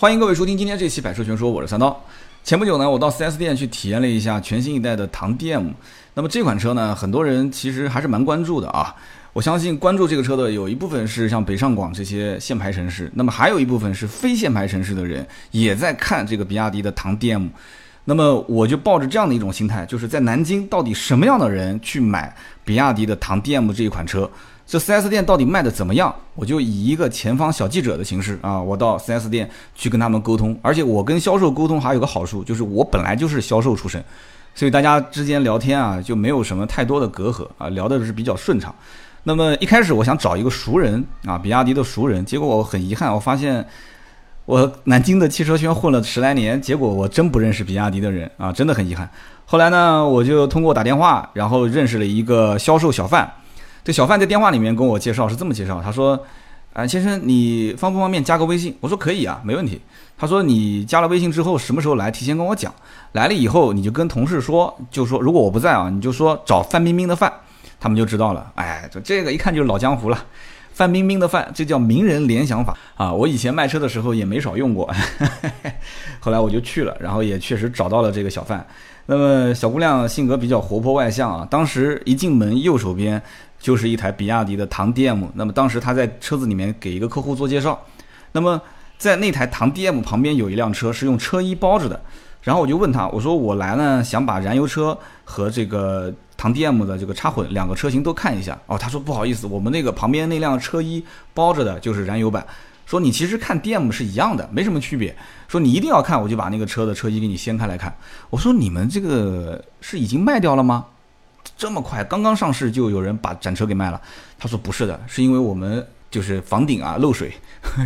欢迎各位收听今天这期《百车全说》，我是三刀。前不久呢，我到 4S 店去体验了一下全新一代的唐 DM。那么这款车呢，很多人其实还是蛮关注的啊。我相信关注这个车的有一部分是像北上广这些限牌城市，那么还有一部分是非限牌城市的人也在看这个比亚迪的唐 DM。那么我就抱着这样的一种心态，就是在南京到底什么样的人去买比亚迪的唐 DM 这一款车？这 4S 店到底卖的怎么样？我就以一个前方小记者的形式啊，我到 4S 店去跟他们沟通。而且我跟销售沟通还有个好处，就是我本来就是销售出身，所以大家之间聊天啊就没有什么太多的隔阂啊，聊的是比较顺畅。那么一开始我想找一个熟人啊，比亚迪的熟人，结果我很遗憾，我发现我南京的汽车圈混了十来年，结果我真不认识比亚迪的人啊，真的很遗憾。后来呢，我就通过打电话，然后认识了一个销售小贩。这小范在电话里面跟我介绍是这么介绍，他说：“啊，先生，你方不方便加个微信？”我说：“可以啊，没问题。”他说：“你加了微信之后，什么时候来？提前跟我讲。来了以后，你就跟同事说，就说如果我不在啊，你就说找范冰冰的范，他们就知道了。哎，这这个一看就是老江湖了，范冰冰的范，这叫名人联想法啊！我以前卖车的时候也没少用过，后来我就去了，然后也确实找到了这个小范。那么小姑娘性格比较活泼外向啊，当时一进门右手边。就是一台比亚迪的唐 DM，那么当时他在车子里面给一个客户做介绍，那么在那台唐 DM 旁边有一辆车是用车衣包着的，然后我就问他，我说我来呢想把燃油车和这个唐 DM 的这个插混两个车型都看一下，哦，他说不好意思，我们那个旁边那辆车衣包着的就是燃油版，说你其实看 DM 是一样的，没什么区别，说你一定要看，我就把那个车的车衣给你掀开来看，我说你们这个是已经卖掉了吗？这么快，刚刚上市就有人把展车给卖了。他说不是的，是因为我们就是房顶啊漏水，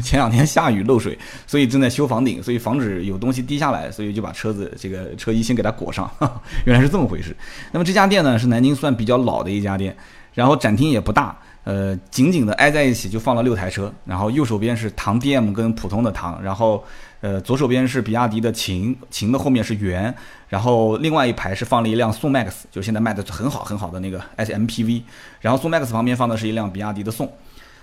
前两天下雨漏水，所以正在修房顶，所以防止有东西滴下来，所以就把车子这个车衣先给它裹上。原来是这么回事。那么这家店呢是南京算比较老的一家店，然后展厅也不大，呃，紧紧的挨在一起就放了六台车，然后右手边是唐 DM 跟普通的唐，然后。呃，左手边是比亚迪的秦，秦的后面是元，然后另外一排是放了一辆宋 MAX，就现在卖的很好很好的那个 SMPV，然后宋 MAX 旁边放的是一辆比亚迪的宋。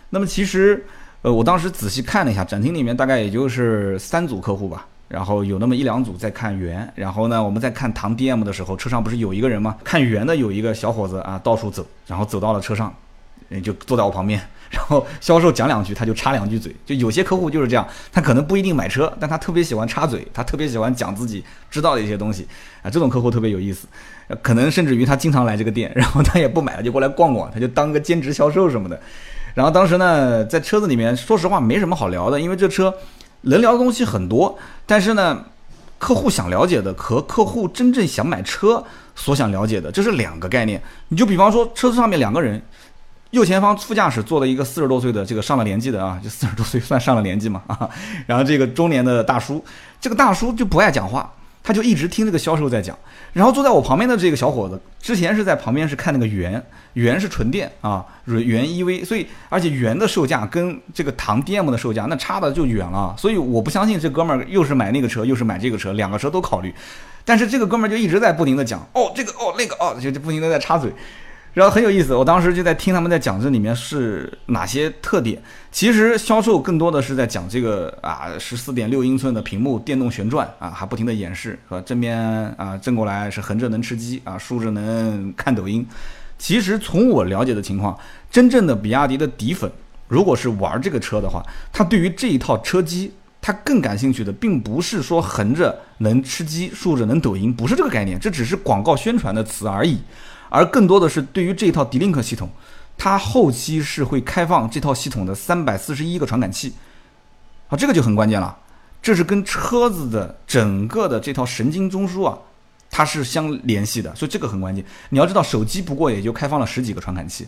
那么其实，呃，我当时仔细看了一下，展厅里面大概也就是三组客户吧，然后有那么一两组在看元，然后呢，我们在看唐 DM 的时候，车上不是有一个人吗？看元的有一个小伙子啊，到处走，然后走到了车上。就坐在我旁边，然后销售讲两句，他就插两句嘴。就有些客户就是这样，他可能不一定买车，但他特别喜欢插嘴，他特别喜欢讲自己知道的一些东西啊。这种客户特别有意思，可能甚至于他经常来这个店，然后他也不买了，就过来逛逛，他就当个兼职销售什么的。然后当时呢，在车子里面，说实话没什么好聊的，因为这车能聊的东西很多，但是呢，客户想了解的和客户真正想买车所想了解的，这是两个概念。你就比方说，车子上面两个人。右前方副驾驶坐了一个四十多岁的这个上了年纪的啊，就四十多岁算上了年纪嘛啊，然后这个中年的大叔，这个大叔就不爱讲话，他就一直听这个销售在讲。然后坐在我旁边的这个小伙子，之前是在旁边是看那个元，元是纯电啊，元 EV，所以而且元的售价跟这个唐 DM 的售价那差的就远了，所以我不相信这哥们儿又是买那个车又是买这个车，两个车都考虑。但是这个哥们儿就一直在不停的讲，哦这个哦那个哦，就就不停的在插嘴。然后很有意思，我当时就在听他们在讲这里面是哪些特点。其实销售更多的是在讲这个啊，十四点六英寸的屏幕，电动旋转啊，还不停的演示，和正面啊正过来是横着能吃鸡啊，竖着能看抖音。其实从我了解的情况，真正的比亚迪的底粉，如果是玩这个车的话，他对于这一套车机，他更感兴趣的，并不是说横着能吃鸡，竖着能抖音，不是这个概念，这只是广告宣传的词而已。而更多的是对于这套 D-Link 系统，它后期是会开放这套系统的三百四十一个传感器，啊，这个就很关键了，这是跟车子的整个的这套神经中枢啊，它是相联系的，所以这个很关键。你要知道，手机不过也就开放了十几个传感器，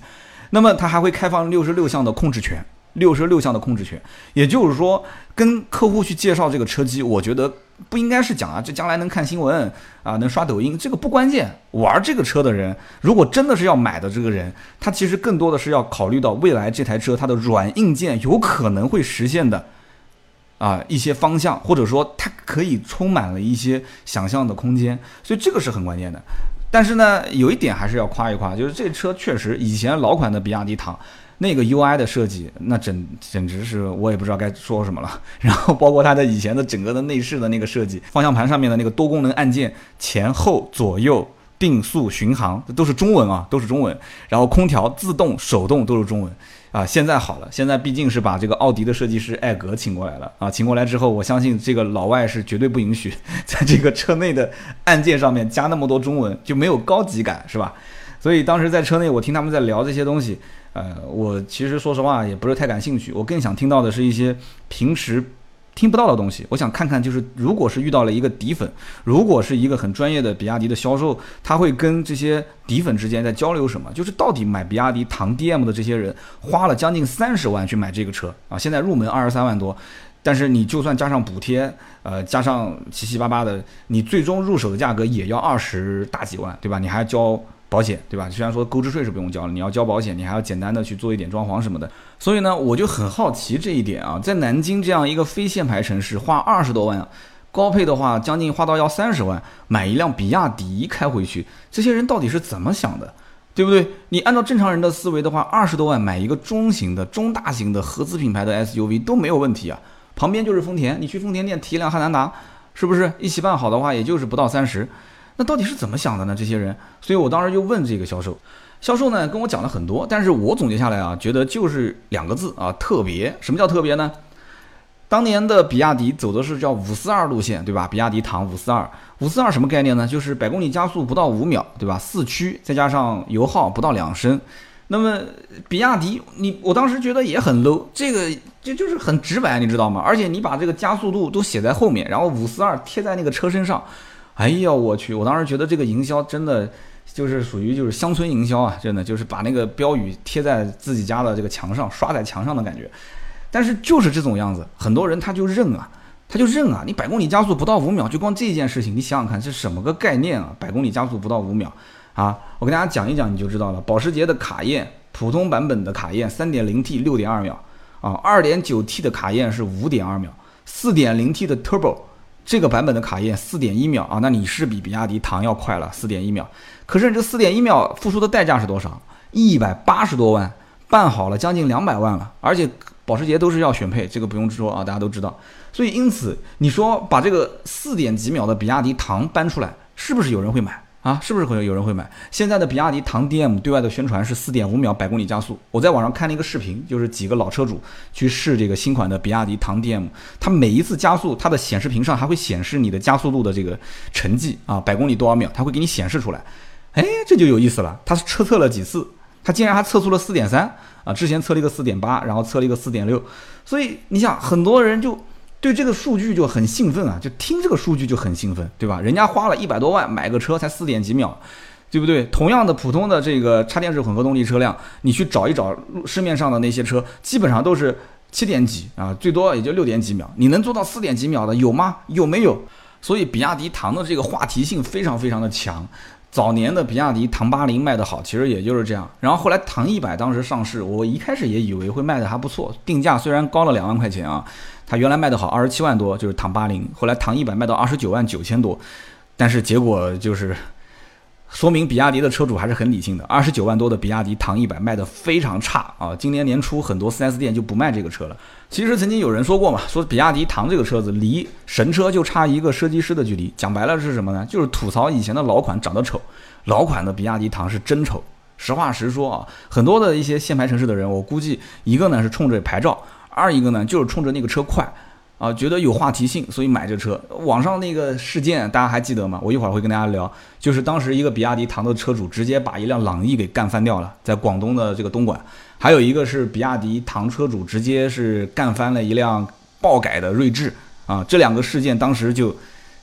那么它还会开放六十六项的控制权。六十六项的控制权，也就是说，跟客户去介绍这个车机，我觉得不应该是讲啊，这将来能看新闻啊，能刷抖音，这个不关键。玩这个车的人，如果真的是要买的这个人，他其实更多的是要考虑到未来这台车它的软硬件有可能会实现的啊一些方向，或者说它可以充满了一些想象的空间，所以这个是很关键的。但是呢，有一点还是要夸一夸，就是这车确实以前老款的比亚迪唐。那个 UI 的设计，那简简直是我也不知道该说什么了。然后包括它的以前的整个的内饰的那个设计，方向盘上面的那个多功能按键，前后左右定速巡航这都是中文啊，都是中文。然后空调自动手动都是中文啊。现在好了，现在毕竟是把这个奥迪的设计师艾格请过来了啊，请过来之后，我相信这个老外是绝对不允许 在这个车内的按键上面加那么多中文，就没有高级感，是吧？所以当时在车内，我听他们在聊这些东西，呃，我其实说实话也不是太感兴趣。我更想听到的是一些平时听不到的东西。我想看看，就是如果是遇到了一个底粉，如果是一个很专业的比亚迪的销售，他会跟这些底粉之间在交流什么？就是到底买比亚迪唐 DM 的这些人花了将近三十万去买这个车啊，现在入门二十三万多，但是你就算加上补贴，呃，加上七七八八的，你最终入手的价格也要二十大几万，对吧？你还交。保险对吧？虽然说购置税是不用交了，你要交保险，你还要简单的去做一点装潢什么的。所以呢，我就很好奇这一点啊，在南京这样一个非限牌城市，花二十多万，高配的话将近花到要三十万，买一辆比亚迪开回去，这些人到底是怎么想的，对不对？你按照正常人的思维的话，二十多万买一个中型的、中大型的合资品牌的 SUV 都没有问题啊。旁边就是丰田，你去丰田店提一辆汉兰达，是不是一起办好的话，也就是不到三十。那到底是怎么想的呢？这些人，所以我当时就问这个销售，销售呢跟我讲了很多，但是我总结下来啊，觉得就是两个字啊，特别。什么叫特别呢？当年的比亚迪走的是叫五四二路线，对吧？比亚迪唐五四二，五四二什么概念呢？就是百公里加速不到五秒，对吧？四驱再加上油耗不到两升。那么比亚迪，你我当时觉得也很 low，这个就就是很直白，你知道吗？而且你把这个加速度都写在后面，然后五四二贴在那个车身上。哎呀，我去！我当时觉得这个营销真的就是属于就是乡村营销啊，真的就是把那个标语贴在自己家的这个墙上，刷在墙上的感觉。但是就是这种样子，很多人他就认啊，他就认啊。你百公里加速不到五秒，就光这件事情，你想想看是什么个概念啊？百公里加速不到五秒啊！我跟大家讲一讲，你就知道了。保时捷的卡宴普通版本的卡宴三点零 T 六点二秒啊，二点九 T 的卡宴是五点二秒，四点零 T 的 Turbo。这个版本的卡宴四点一秒啊，那你是比比亚迪唐要快了四点一秒。可是你这四点一秒付出的代价是多少？一百八十多万，办好了将近两百万了。而且保时捷都是要选配，这个不用说啊，大家都知道。所以因此你说把这个四点几秒的比亚迪唐搬出来，是不是有人会买？啊，是不是会有人会买？现在的比亚迪唐 DM 对外的宣传是四点五秒百公里加速。我在网上看了一个视频，就是几个老车主去试这个新款的比亚迪唐 DM，它每一次加速，它的显示屏上还会显示你的加速度的这个成绩啊，百公里多少秒，它会给你显示出来。哎，这就有意思了，它测测了几次，它竟然还测出了四点三啊，之前测了一个四点八，然后测了一个四点六，所以你想，很多人就。对这个数据就很兴奋啊，就听这个数据就很兴奋，对吧？人家花了一百多万买个车才四点几秒，对不对？同样的普通的这个插电式混合动力车辆，你去找一找市面上的那些车，基本上都是七点几啊，最多也就六点几秒。你能做到四点几秒的有吗？有没有？所以比亚迪唐的这个话题性非常非常的强。早年的比亚迪唐八零卖得好，其实也就是这样。然后后来唐一百当时上市，我一开始也以为会卖得还不错，定价虽然高了两万块钱啊。它原来卖的好，二十七万多，就是唐八零，后来唐一百卖到二十九万九千多，但是结果就是，说明比亚迪的车主还是很理性的，二十九万多的比亚迪唐一百卖的非常差啊！今年年初很多 4S 店就不卖这个车了。其实曾经有人说过嘛，说比亚迪唐这个车子离神车就差一个设计师的距离，讲白了是什么呢？就是吐槽以前的老款长得丑，老款的比亚迪唐是真丑。实话实说啊，很多的一些限牌城市的人，我估计一个呢是冲着牌照。二一个呢，就是冲着那个车快，啊，觉得有话题性，所以买这车。网上那个事件大家还记得吗？我一会儿会跟大家聊，就是当时一个比亚迪唐的车主直接把一辆朗逸给干翻掉了，在广东的这个东莞。还有一个是比亚迪唐车主直接是干翻了一辆爆改的锐志，啊，这两个事件当时就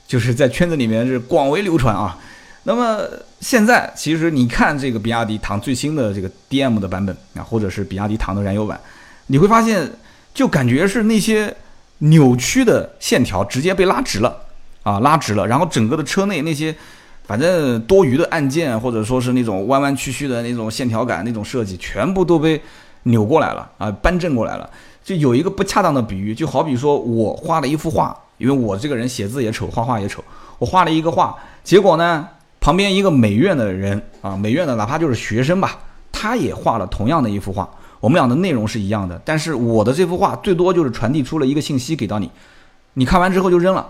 就是在圈子里面是广为流传啊。那么现在其实你看这个比亚迪唐最新的这个 DM 的版本啊，或者是比亚迪唐的燃油版，你会发现。就感觉是那些扭曲的线条直接被拉直了啊，拉直了，然后整个的车内那些反正多余的按键或者说是那种弯弯曲曲的那种线条感那种设计，全部都被扭过来了啊，扳正过来了。就有一个不恰当的比喻，就好比说我画了一幅画，因为我这个人写字也丑，画画也丑，我画了一个画，结果呢，旁边一个美院的人啊，美院的哪怕就是学生吧，他也画了同样的一幅画。我们俩的内容是一样的，但是我的这幅画最多就是传递出了一个信息给到你，你看完之后就扔了。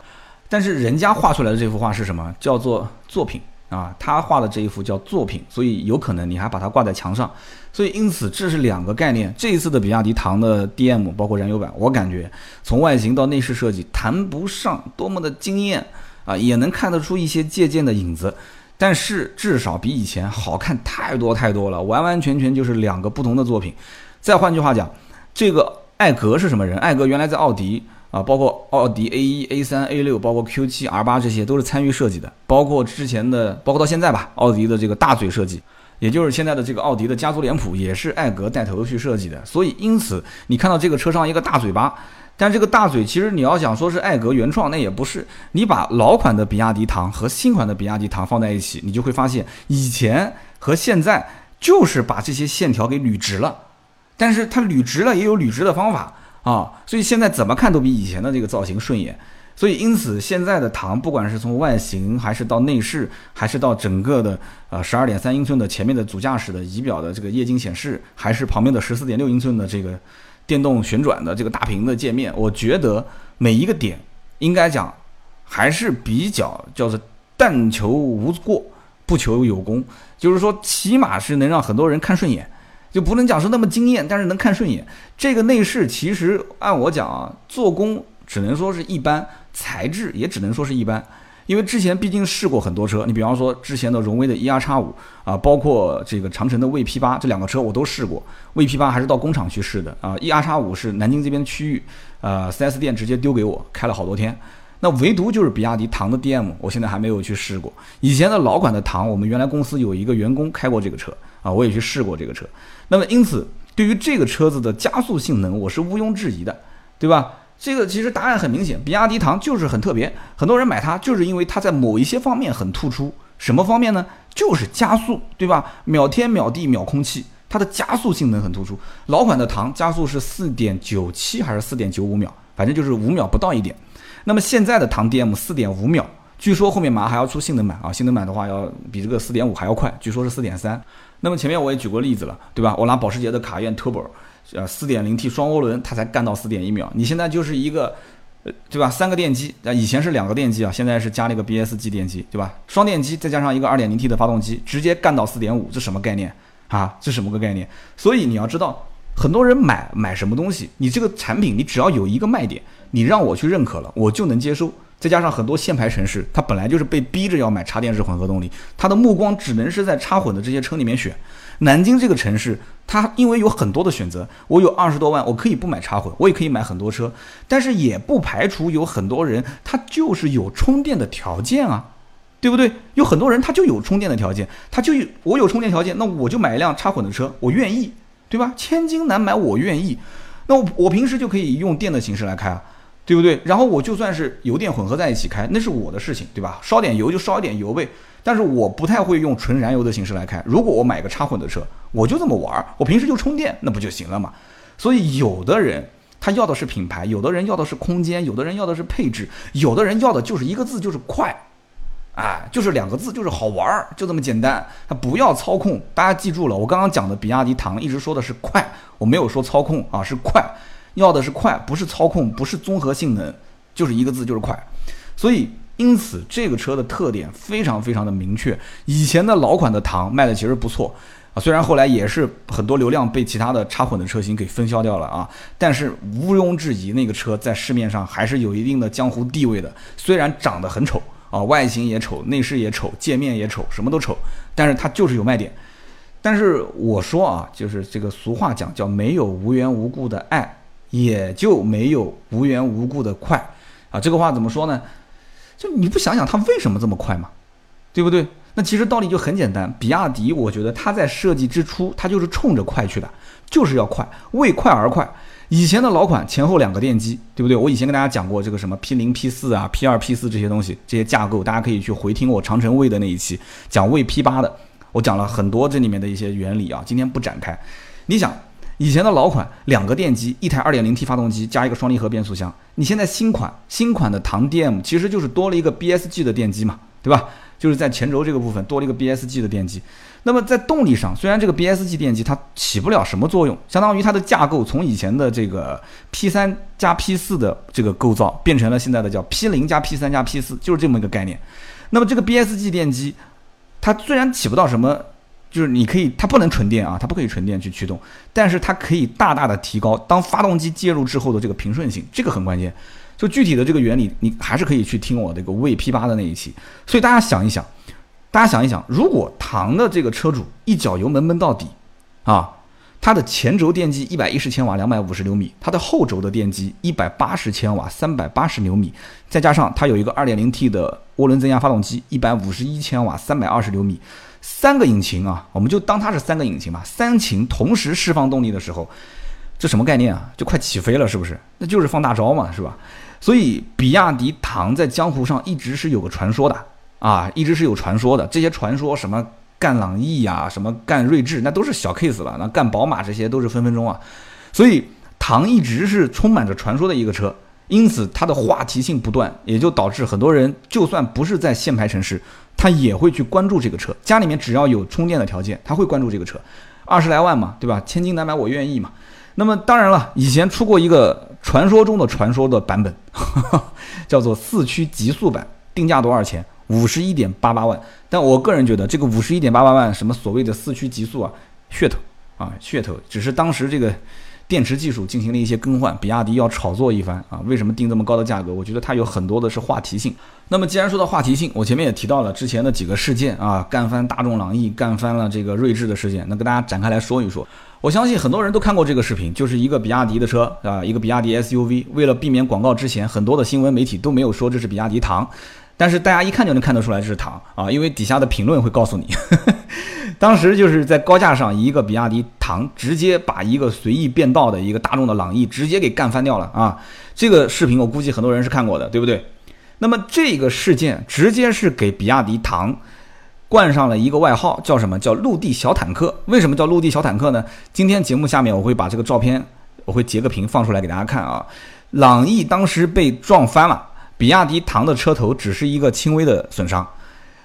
但是人家画出来的这幅画是什么？叫做作品啊，他画的这一幅叫作品，所以有可能你还把它挂在墙上。所以因此这是两个概念。这一次的比亚迪唐的 DM 包括燃油版，我感觉从外形到内饰设计谈不上多么的惊艳啊，也能看得出一些借鉴的影子。但是至少比以前好看太多太多了，完完全全就是两个不同的作品。再换句话讲，这个艾格是什么人？艾格原来在奥迪。啊，包括奥迪 A 一、A 三、A 六，包括 Q 七、R 八，这些都是参与设计的。包括之前的，包括到现在吧，奥迪的这个大嘴设计，也就是现在的这个奥迪的家族脸谱，也是艾格带头去设计的。所以，因此你看到这个车上一个大嘴巴，但这个大嘴其实你要想说是艾格原创，那也不是。你把老款的比亚迪唐和新款的比亚迪唐放在一起，你就会发现，以前和现在就是把这些线条给捋直了，但是它捋直了也有捋直的方法。啊，所以现在怎么看都比以前的这个造型顺眼，所以因此现在的唐，不管是从外形，还是到内饰，还是到整个的呃十二点三英寸的前面的主驾驶的仪表的这个液晶显示，还是旁边的十四点六英寸的这个电动旋转的这个大屏的界面，我觉得每一个点应该讲还是比较叫做但求无过，不求有功，就是说起码是能让很多人看顺眼。就不能讲是那么惊艳，但是能看顺眼。这个内饰其实按我讲啊，做工只能说是一般，材质也只能说是一般。因为之前毕竟试过很多车，你比方说之前的荣威的 E R 叉五啊，包括这个长城的 V P 八这两个车我都试过。，V P 八还是到工厂去试的啊，E R 叉五是南京这边区域，呃，4S 店直接丢给我开了好多天。那唯独就是比亚迪唐的 DM，我现在还没有去试过。以前的老款的唐，我们原来公司有一个员工开过这个车啊，我也去试过这个车。那么因此，对于这个车子的加速性能，我是毋庸置疑的，对吧？这个其实答案很明显，比亚迪唐就是很特别，很多人买它就是因为它在某一些方面很突出。什么方面呢？就是加速，对吧？秒天秒地秒空气，它的加速性能很突出。老款的唐加速是四点九七还是四点九五秒，反正就是五秒不到一点。那么现在的唐 DM 四点五秒，据说后面马上还要出性能版啊，性能版的话要比这个四点五还要快，据说是四点三。那么前面我也举过例子了，对吧？我拿保时捷的卡宴 Turbo，呃，四点零 T 双涡轮，它才干到四点一秒。你现在就是一个，呃，对吧？三个电机，啊，以前是两个电机啊，现在是加了一个 BSG 电机，对吧？双电机再加上一个二点零 T 的发动机，直接干到四点五，这什么概念啊？这什么个概念？所以你要知道，很多人买买什么东西，你这个产品你只要有一个卖点。你让我去认可了，我就能接受。再加上很多限牌城市，它本来就是被逼着要买插电式混合动力，它的目光只能是在插混的这些车里面选。南京这个城市，它因为有很多的选择，我有二十多万，我可以不买插混，我也可以买很多车，但是也不排除有很多人他就是有充电的条件啊，对不对？有很多人他就有充电的条件，他就有我有充电条件，那我就买一辆插混的车，我愿意，对吧？千金难买我愿意，那我我平时就可以用电的形式来开啊。对不对？然后我就算是油电混合在一起开，那是我的事情，对吧？烧点油就烧一点油呗。但是我不太会用纯燃油的形式来开。如果我买个插混的车，我就这么玩儿，我平时就充电，那不就行了嘛？所以有的人他要的是品牌，有的人要的是空间，有的人要的是配置，有的人要的就是一个字，就是快，哎，就是两个字，就是好玩儿，就这么简单。他不要操控，大家记住了，我刚刚讲的比亚迪唐一直说的是快，我没有说操控啊，是快。要的是快，不是操控，不是综合性能，就是一个字，就是快。所以，因此这个车的特点非常非常的明确。以前的老款的唐卖的其实不错啊，虽然后来也是很多流量被其他的插混的车型给分销掉了啊，但是毋庸置疑，那个车在市面上还是有一定的江湖地位的。虽然长得很丑啊，外形也丑，内饰也丑，界面也丑，什么都丑，但是它就是有卖点。但是我说啊，就是这个俗话讲叫没有无缘无故的爱。也就没有无缘无故的快，啊，这个话怎么说呢？就你不想想它为什么这么快嘛，对不对？那其实道理就很简单，比亚迪我觉得它在设计之初，它就是冲着快去的，就是要快，为快而快。以前的老款前后两个电机，对不对？我以前跟大家讲过这个什么 P 零 P 四啊、P 二 P 四这些东西，这些架构，大家可以去回听我长城卫的那一期讲卫 P 八的，我讲了很多这里面的一些原理啊，今天不展开。你想。以前的老款两个电机，一台 2.0T 发动机加一个双离合变速箱。你现在新款新款的唐 DM 其实就是多了一个 BSG 的电机嘛，对吧？就是在前轴这个部分多了一个 BSG 的电机。那么在动力上，虽然这个 BSG 电机它起不了什么作用，相当于它的架构从以前的这个 P 三加 P 四的这个构造，变成了现在的叫 P 零加 P 三加 P 四，就是这么一个概念。那么这个 BSG 电机，它虽然起不到什么，就是你可以它不能纯电啊，它不可以纯电去驱动，但是它可以大大的提高当发动机介入之后的这个平顺性，这个很关键。就具体的这个原理，你还是可以去听我这个 V P 八的那一期。所以大家想一想。大家想一想，如果唐的这个车主一脚油门闷到底，啊，它的前轴电机一百一十千瓦两百五十牛米，它的后轴的电机一百八十千瓦三百八十牛米，再加上它有一个二点零 T 的涡轮增压发动机一百五十一千瓦三百二十牛米，三个引擎啊，我们就当它是三个引擎吧，三擎同时释放动力的时候，这什么概念啊？就快起飞了，是不是？那就是放大招嘛，是吧？所以比亚迪唐在江湖上一直是有个传说的。啊，一直是有传说的，这些传说什么干朗逸呀，什么干锐志，那都是小 case 了。那干宝马这些都是分分钟啊。所以唐一直是充满着传说的一个车，因此它的话题性不断，也就导致很多人就算不是在限牌城市，他也会去关注这个车。家里面只要有充电的条件，他会关注这个车。二十来万嘛，对吧？千金难买我愿意嘛。那么当然了，以前出过一个传说中的传说的版本，叫做四驱极速版，定价多少钱？五十一点八八万，但我个人觉得这个五十一点八八万什么所谓的四驱极速啊，噱头啊噱头，只是当时这个电池技术进行了一些更换，比亚迪要炒作一番啊。为什么定这么高的价格？我觉得它有很多的是话题性。那么既然说到话题性，我前面也提到了之前的几个事件啊，干翻大众朗逸，干翻了这个锐志的事件，那跟大家展开来说一说。我相信很多人都看过这个视频，就是一个比亚迪的车啊，一个比亚迪 SUV。为了避免广告之前很多的新闻媒体都没有说这是比亚迪唐。但是大家一看就能看得出来这是唐啊，因为底下的评论会告诉你，当时就是在高架上一个比亚迪唐直接把一个随意变道的一个大众的朗逸直接给干翻掉了啊！这个视频我估计很多人是看过的，对不对？那么这个事件直接是给比亚迪唐冠上了一个外号，叫什么叫陆地小坦克？为什么叫陆地小坦克呢？今天节目下面我会把这个照片我会截个屏放出来给大家看啊，朗逸当时被撞翻了。比亚迪唐的车头只是一个轻微的损伤，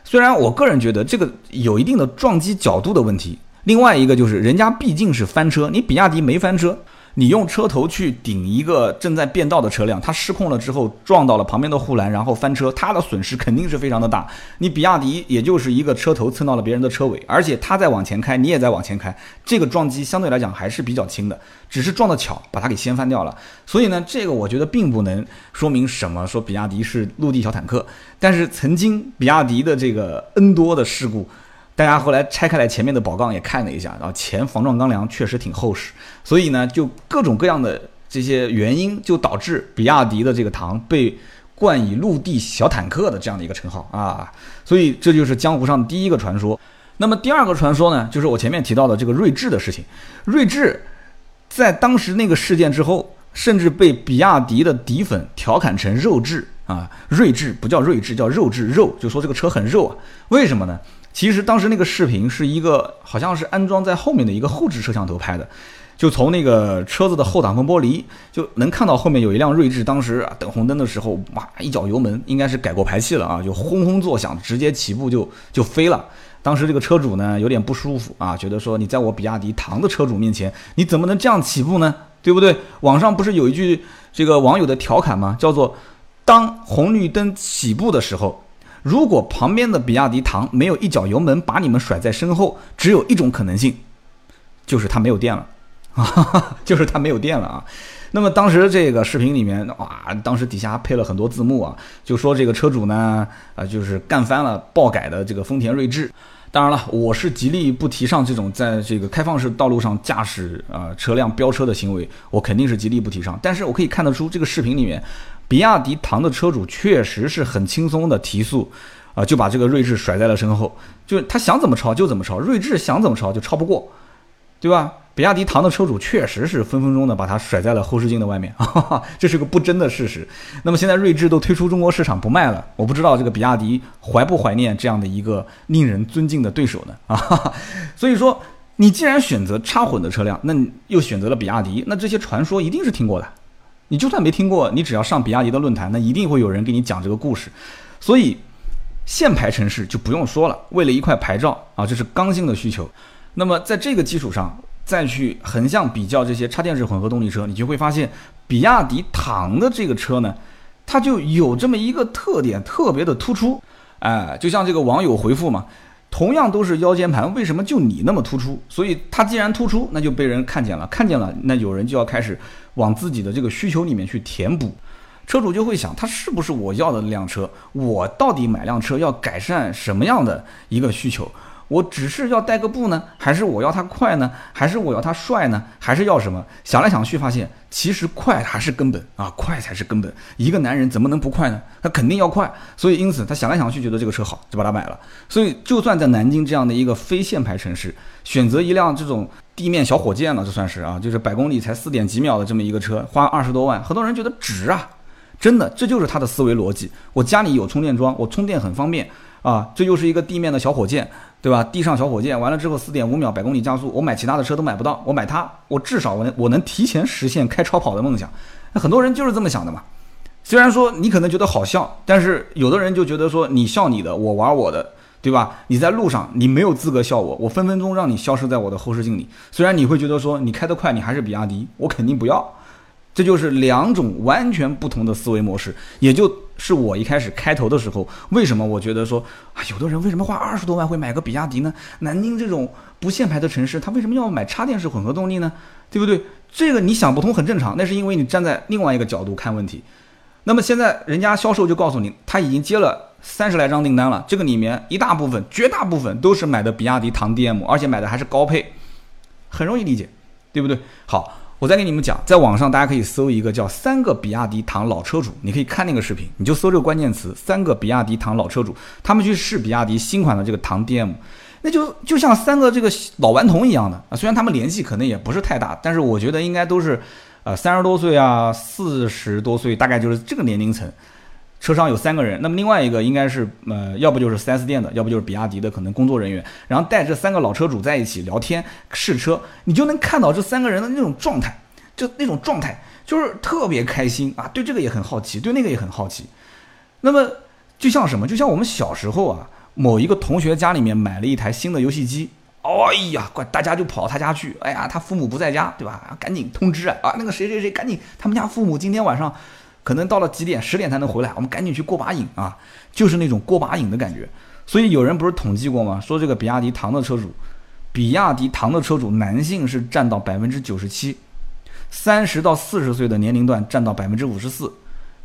虽然我个人觉得这个有一定的撞击角度的问题。另外一个就是人家毕竟是翻车，你比亚迪没翻车。你用车头去顶一个正在变道的车辆，它失控了之后撞到了旁边的护栏，然后翻车，它的损失肯定是非常的大。你比亚迪也就是一个车头蹭到了别人的车尾，而且它在往前开，你也在往前开，这个撞击相对来讲还是比较轻的，只是撞的巧，把它给掀翻掉了。所以呢，这个我觉得并不能说明什么，说比亚迪是陆地小坦克。但是曾经比亚迪的这个 N 多的事故。大家后来拆开来前面的宝杠也看了一下，然后前防撞钢梁确实挺厚实，所以呢，就各种各样的这些原因，就导致比亚迪的这个唐被冠以“陆地小坦克”的这样的一个称号啊。所以这就是江湖上的第一个传说。那么第二个传说呢，就是我前面提到的这个锐志的事情。锐志在当时那个事件之后，甚至被比亚迪的底粉调侃成“肉质啊，锐志不叫锐志，叫肉质肉，就说这个车很肉啊。为什么呢？其实当时那个视频是一个，好像是安装在后面的一个后置摄像头拍的，就从那个车子的后挡风玻璃就能看到后面有一辆锐志，当时啊等红灯的时候，哇，一脚油门，应该是改过排气了啊，就轰轰作响，直接起步就就飞了。当时这个车主呢有点不舒服啊，觉得说你在我比亚迪唐的车主面前，你怎么能这样起步呢？对不对？网上不是有一句这个网友的调侃吗？叫做当红绿灯起步的时候。如果旁边的比亚迪唐没有一脚油门把你们甩在身后，只有一种可能性，就是它没有电了，啊，就是它没有电了啊。那么当时这个视频里面，哇，当时底下配了很多字幕啊，就说这个车主呢，啊，就是干翻了爆改的这个丰田锐志。当然了，我是极力不提倡这种在这个开放式道路上驾驶啊车辆飙车的行为，我肯定是极力不提倡。但是我可以看得出这个视频里面。比亚迪唐的车主确实是很轻松的提速，啊，就把这个锐志甩在了身后，就是他想怎么超就怎么超，锐志想怎么超就超不过，对吧？比亚迪唐的车主确实是分分钟的把它甩在了后视镜的外面，哈 哈这是个不争的事实。那么现在锐志都退出中国市场不卖了，我不知道这个比亚迪怀不怀念这样的一个令人尊敬的对手呢？啊，所以说你既然选择插混的车辆，那你又选择了比亚迪，那这些传说一定是听过的。你就算没听过，你只要上比亚迪的论坛，那一定会有人给你讲这个故事。所以，限牌城市就不用说了，为了一块牌照啊，这是刚性的需求。那么在这个基础上，再去横向比较这些插电式混合动力车，你就会发现，比亚迪唐的这个车呢，它就有这么一个特点，特别的突出。哎，就像这个网友回复嘛，同样都是腰间盘，为什么就你那么突出？所以它既然突出，那就被人看见了，看见了，那有人就要开始往自己的这个需求里面去填补。车主就会想，它是不是我要的那辆车？我到底买辆车要改善什么样的一个需求？我只是要带个步呢，还是我要它快呢？还是我要它帅呢？还是要什么？想来想去，发现其实快还是根本啊，快才是根本。一个男人怎么能不快呢？他肯定要快。所以因此他想来想去，觉得这个车好，就把它买了。所以就算在南京这样的一个非限牌城市，选择一辆这种地面小火箭了，这算是啊，就是百公里才四点几秒的这么一个车，花二十多万，很多人觉得值啊。真的，这就是他的思维逻辑。我家里有充电桩，我充电很方便啊。这就是一个地面的小火箭，对吧？地上小火箭完了之后，四点五秒百公里加速，我买其他的车都买不到，我买它，我至少我能我能提前实现开超跑的梦想。那很多人就是这么想的嘛。虽然说你可能觉得好笑，但是有的人就觉得说你笑你的，我玩我的，对吧？你在路上你没有资格笑我，我分分钟让你消失在我的后视镜里。虽然你会觉得说你开得快，你还是比亚迪，我肯定不要。这就是两种完全不同的思维模式，也就是我一开始开头的时候，为什么我觉得说啊，有的人为什么花二十多万会买个比亚迪呢？南京这种不限牌的城市，他为什么要买插电式混合动力呢？对不对？这个你想不通很正常，那是因为你站在另外一个角度看问题。那么现在人家销售就告诉你，他已经接了三十来张订单了，这个里面一大部分、绝大部分都是买的比亚迪唐 DM，而且买的还是高配，很容易理解，对不对？好。我再给你们讲，在网上大家可以搜一个叫“三个比亚迪唐老车主”，你可以看那个视频，你就搜这个关键词“三个比亚迪唐老车主”，他们去试比亚迪新款的这个唐 DM，那就就像三个这个老顽童一样的啊。虽然他们年纪可能也不是太大，但是我觉得应该都是，呃，三十多岁啊，四十多岁，大概就是这个年龄层。车上有三个人，那么另外一个应该是呃，要不就是 4S 店的，要不就是比亚迪的可能工作人员，然后带这三个老车主在一起聊天试车，你就能看到这三个人的那种状态，就那种状态就是特别开心啊，对这个也很好奇，对那个也很好奇。那么就像什么？就像我们小时候啊，某一个同学家里面买了一台新的游戏机，哎呀，怪大家就跑到他家去，哎呀，他父母不在家，对吧？赶紧通知啊，啊，那个谁谁谁，赶紧，他们家父母今天晚上。可能到了几点，十点才能回来，我们赶紧去过把瘾啊！就是那种过把瘾的感觉。所以有人不是统计过吗？说这个比亚迪唐的车主，比亚迪唐的车主男性是占到百分之九十七，三十到四十岁的年龄段占到百分之五十四。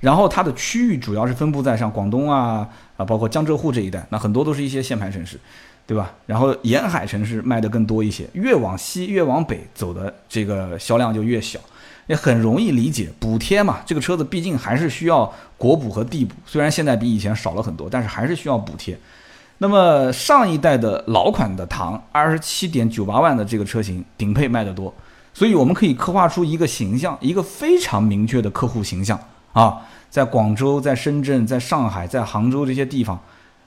然后它的区域主要是分布在像广东啊啊，包括江浙沪这一带，那很多都是一些限牌城市，对吧？然后沿海城市卖的更多一些，越往西越往北走的这个销量就越小。也很容易理解，补贴嘛，这个车子毕竟还是需要国补和地补，虽然现在比以前少了很多，但是还是需要补贴。那么上一代的老款的唐，二十七点九八万的这个车型顶配卖得多，所以我们可以刻画出一个形象，一个非常明确的客户形象啊，在广州、在深圳、在上海、在杭州这些地方，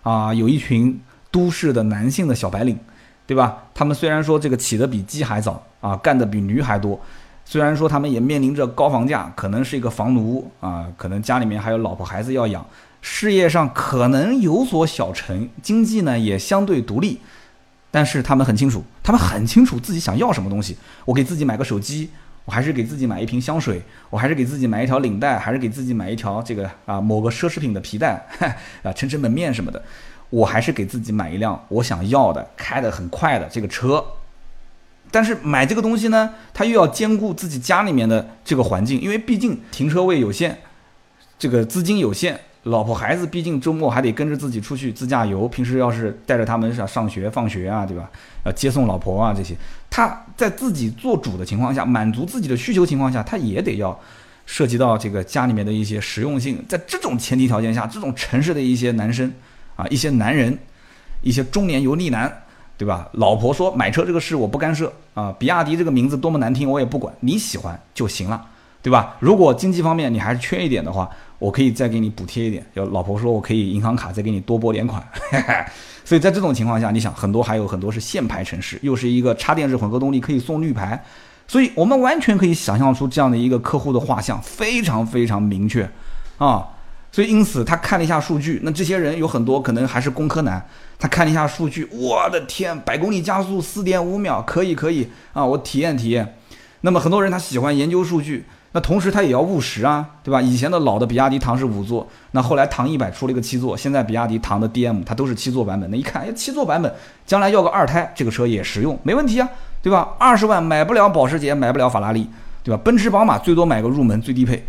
啊，有一群都市的男性的小白领，对吧？他们虽然说这个起得比鸡还早啊，干的比驴还多。虽然说他们也面临着高房价，可能是一个房奴啊，可能家里面还有老婆孩子要养，事业上可能有所小成，经济呢也相对独立，但是他们很清楚，他们很清楚自己想要什么东西。我给自己买个手机，我还是给自己买一瓶香水，我还是给自己买一条领带，还是给自己买一条这个啊某个奢侈品的皮带 啊，撑撑门面什么的，我还是给自己买一辆我想要的、开得很快的这个车。但是买这个东西呢，他又要兼顾自己家里面的这个环境，因为毕竟停车位有限，这个资金有限，老婆孩子毕竟周末还得跟着自己出去自驾游，平时要是带着他们上上学放学啊，对吧？要接送老婆啊这些，他在自己做主的情况下，满足自己的需求情况下，他也得要涉及到这个家里面的一些实用性。在这种前提条件下，这种城市的一些男生啊，一些男人，一些中年油腻男。对吧？老婆说买车这个事我不干涉啊，比亚迪这个名字多么难听我也不管，你喜欢就行了，对吧？如果经济方面你还是缺一点的话，我可以再给你补贴一点。就老婆说我可以银行卡再给你多拨点款，所以在这种情况下，你想很多还有很多是限牌城市，又是一个插电式混合动力可以送绿牌，所以我们完全可以想象出这样的一个客户的画像，非常非常明确啊。所以因此他看了一下数据，那这些人有很多可能还是工科男，他看了一下数据，我的天，百公里加速四点五秒，可以可以啊，我体验体验。那么很多人他喜欢研究数据，那同时他也要务实啊，对吧？以前的老的比亚迪唐是五座，那后来唐一百出了一个七座，现在比亚迪唐的 DM 它都是七座版本，那一看，哎，七座版本将来要个二胎，这个车也实用，没问题啊，对吧？二十万买不了保时捷，买不了法拉利，对吧？奔驰、宝马最多买个入门最低配。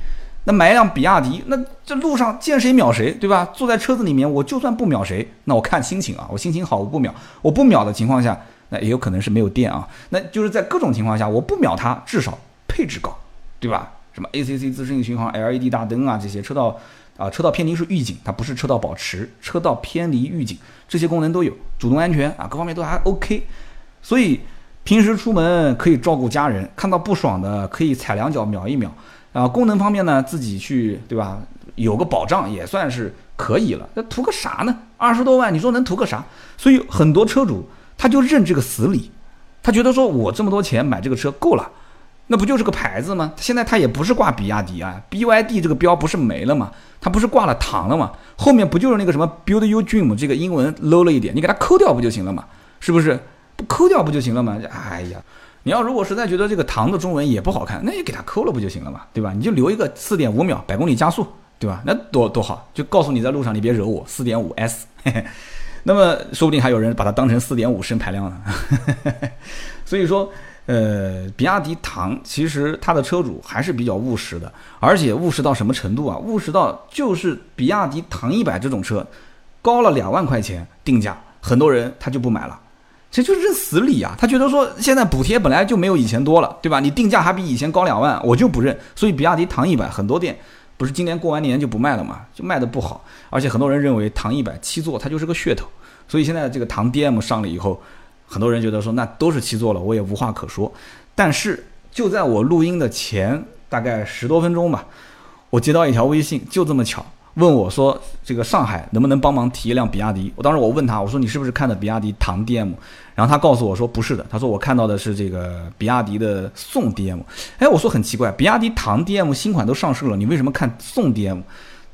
那买一辆比亚迪，那这路上见谁秒谁，对吧？坐在车子里面，我就算不秒谁，那我看心情啊，我心情好我不秒，我不秒的情况下，那也有可能是没有电啊。那就是在各种情况下，我不秒它，至少配置高，对吧？什么 ACC 自适应巡航、LED 大灯啊，这些车道啊，车道偏离是预警，它不是车道保持，车道偏离预警这些功能都有，主动安全啊，各方面都还 OK。所以平时出门可以照顾家人，看到不爽的可以踩两脚秒一秒。啊，功能方面呢，自己去对吧？有个保障也算是可以了。那图个啥呢？二十多万，你说能图个啥？所以很多车主他就认这个死理，他觉得说我这么多钱买这个车够了，那不就是个牌子吗？现在他也不是挂比亚迪啊，BYD 这个标不是没了吗？他不是挂了唐了吗？后面不就是那个什么 Build Your Dream 这个英文 low 了一点，你给它抠掉不就行了嘛？是不是？不抠掉不就行了吗？哎呀。你要如果实在觉得这个唐的中文也不好看，那也给它抠了不就行了嘛，对吧？你就留一个四点五秒百公里加速，对吧？那多多好，就告诉你在路上你别惹我，四点五 S。那么说不定还有人把它当成四点五升排量呢。所以说，呃，比亚迪唐其实它的车主还是比较务实的，而且务实到什么程度啊？务实到就是比亚迪唐一百这种车，高了两万块钱定价，很多人他就不买了。这就是认死理啊！他觉得说现在补贴本来就没有以前多了，对吧？你定价还比以前高两万，我就不认。所以比亚迪唐一百很多店不是今年过完年就不卖了嘛，就卖的不好。而且很多人认为唐一百七座它就是个噱头，所以现在这个唐 DM 上了以后，很多人觉得说那都是七座了，我也无话可说。但是就在我录音的前大概十多分钟吧，我接到一条微信，就这么巧。问我说：“这个上海能不能帮忙提一辆比亚迪？”我当时我问他，我说：“你是不是看的比亚迪唐 DM？” 然后他告诉我说：“不是的。”他说：“我看到的是这个比亚迪的宋 DM。”哎，我说很奇怪，比亚迪唐 DM 新款都上市了，你为什么看宋 DM？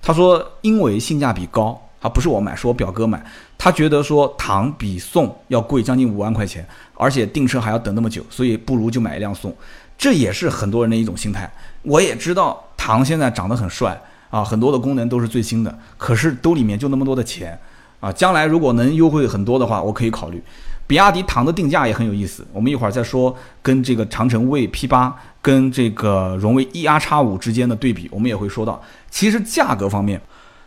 他说：“因为性价比高，啊，不是我买，是我表哥买。他觉得说唐比宋要贵将近五万块钱，而且订车还要等那么久，所以不如就买一辆宋。这也是很多人的一种心态。我也知道唐现在长得很帅。”啊，很多的功能都是最新的，可是兜里面就那么多的钱，啊，将来如果能优惠很多的话，我可以考虑。比亚迪唐的定价也很有意思，我们一会儿再说跟这个长城卫 P 八跟这个荣威 E R 叉五之间的对比，我们也会说到。其实价格方面，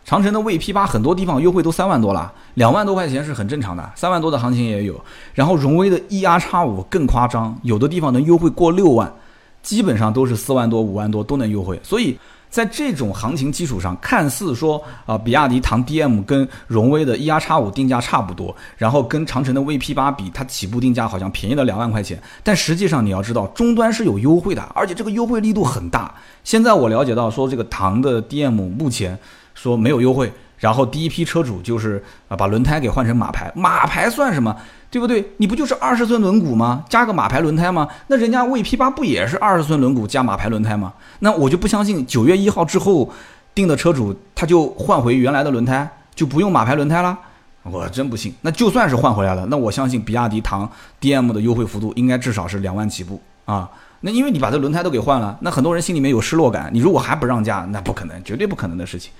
长城的卫 P 八很多地方优惠都三万多了，两万多块钱是很正常的，三万多的行情也有。然后荣威的 E R 叉五更夸张，有的地方能优惠过六万，基本上都是四万多、五万多都能优惠，所以。在这种行情基础上，看似说啊，比亚迪唐 DM 跟荣威的 E R 叉五定价差不多，然后跟长城的 V P 八比，它起步定价好像便宜了两万块钱。但实际上你要知道，终端是有优惠的，而且这个优惠力度很大。现在我了解到说，这个唐的 DM 目前说没有优惠，然后第一批车主就是啊把轮胎给换成马牌，马牌算什么？对不对？你不就是二十寸轮毂吗？加个马牌轮胎吗？那人家 V P 八不也是二十寸轮毂加马牌轮胎吗？那我就不相信九月一号之后订的车主他就换回原来的轮胎，就不用马牌轮胎了。我真不信。那就算是换回来了，那我相信比亚迪唐 D M 的优惠幅度应该至少是两万起步啊。那因为你把这轮胎都给换了，那很多人心里面有失落感。你如果还不让价，那不可能，绝对不可能的事情。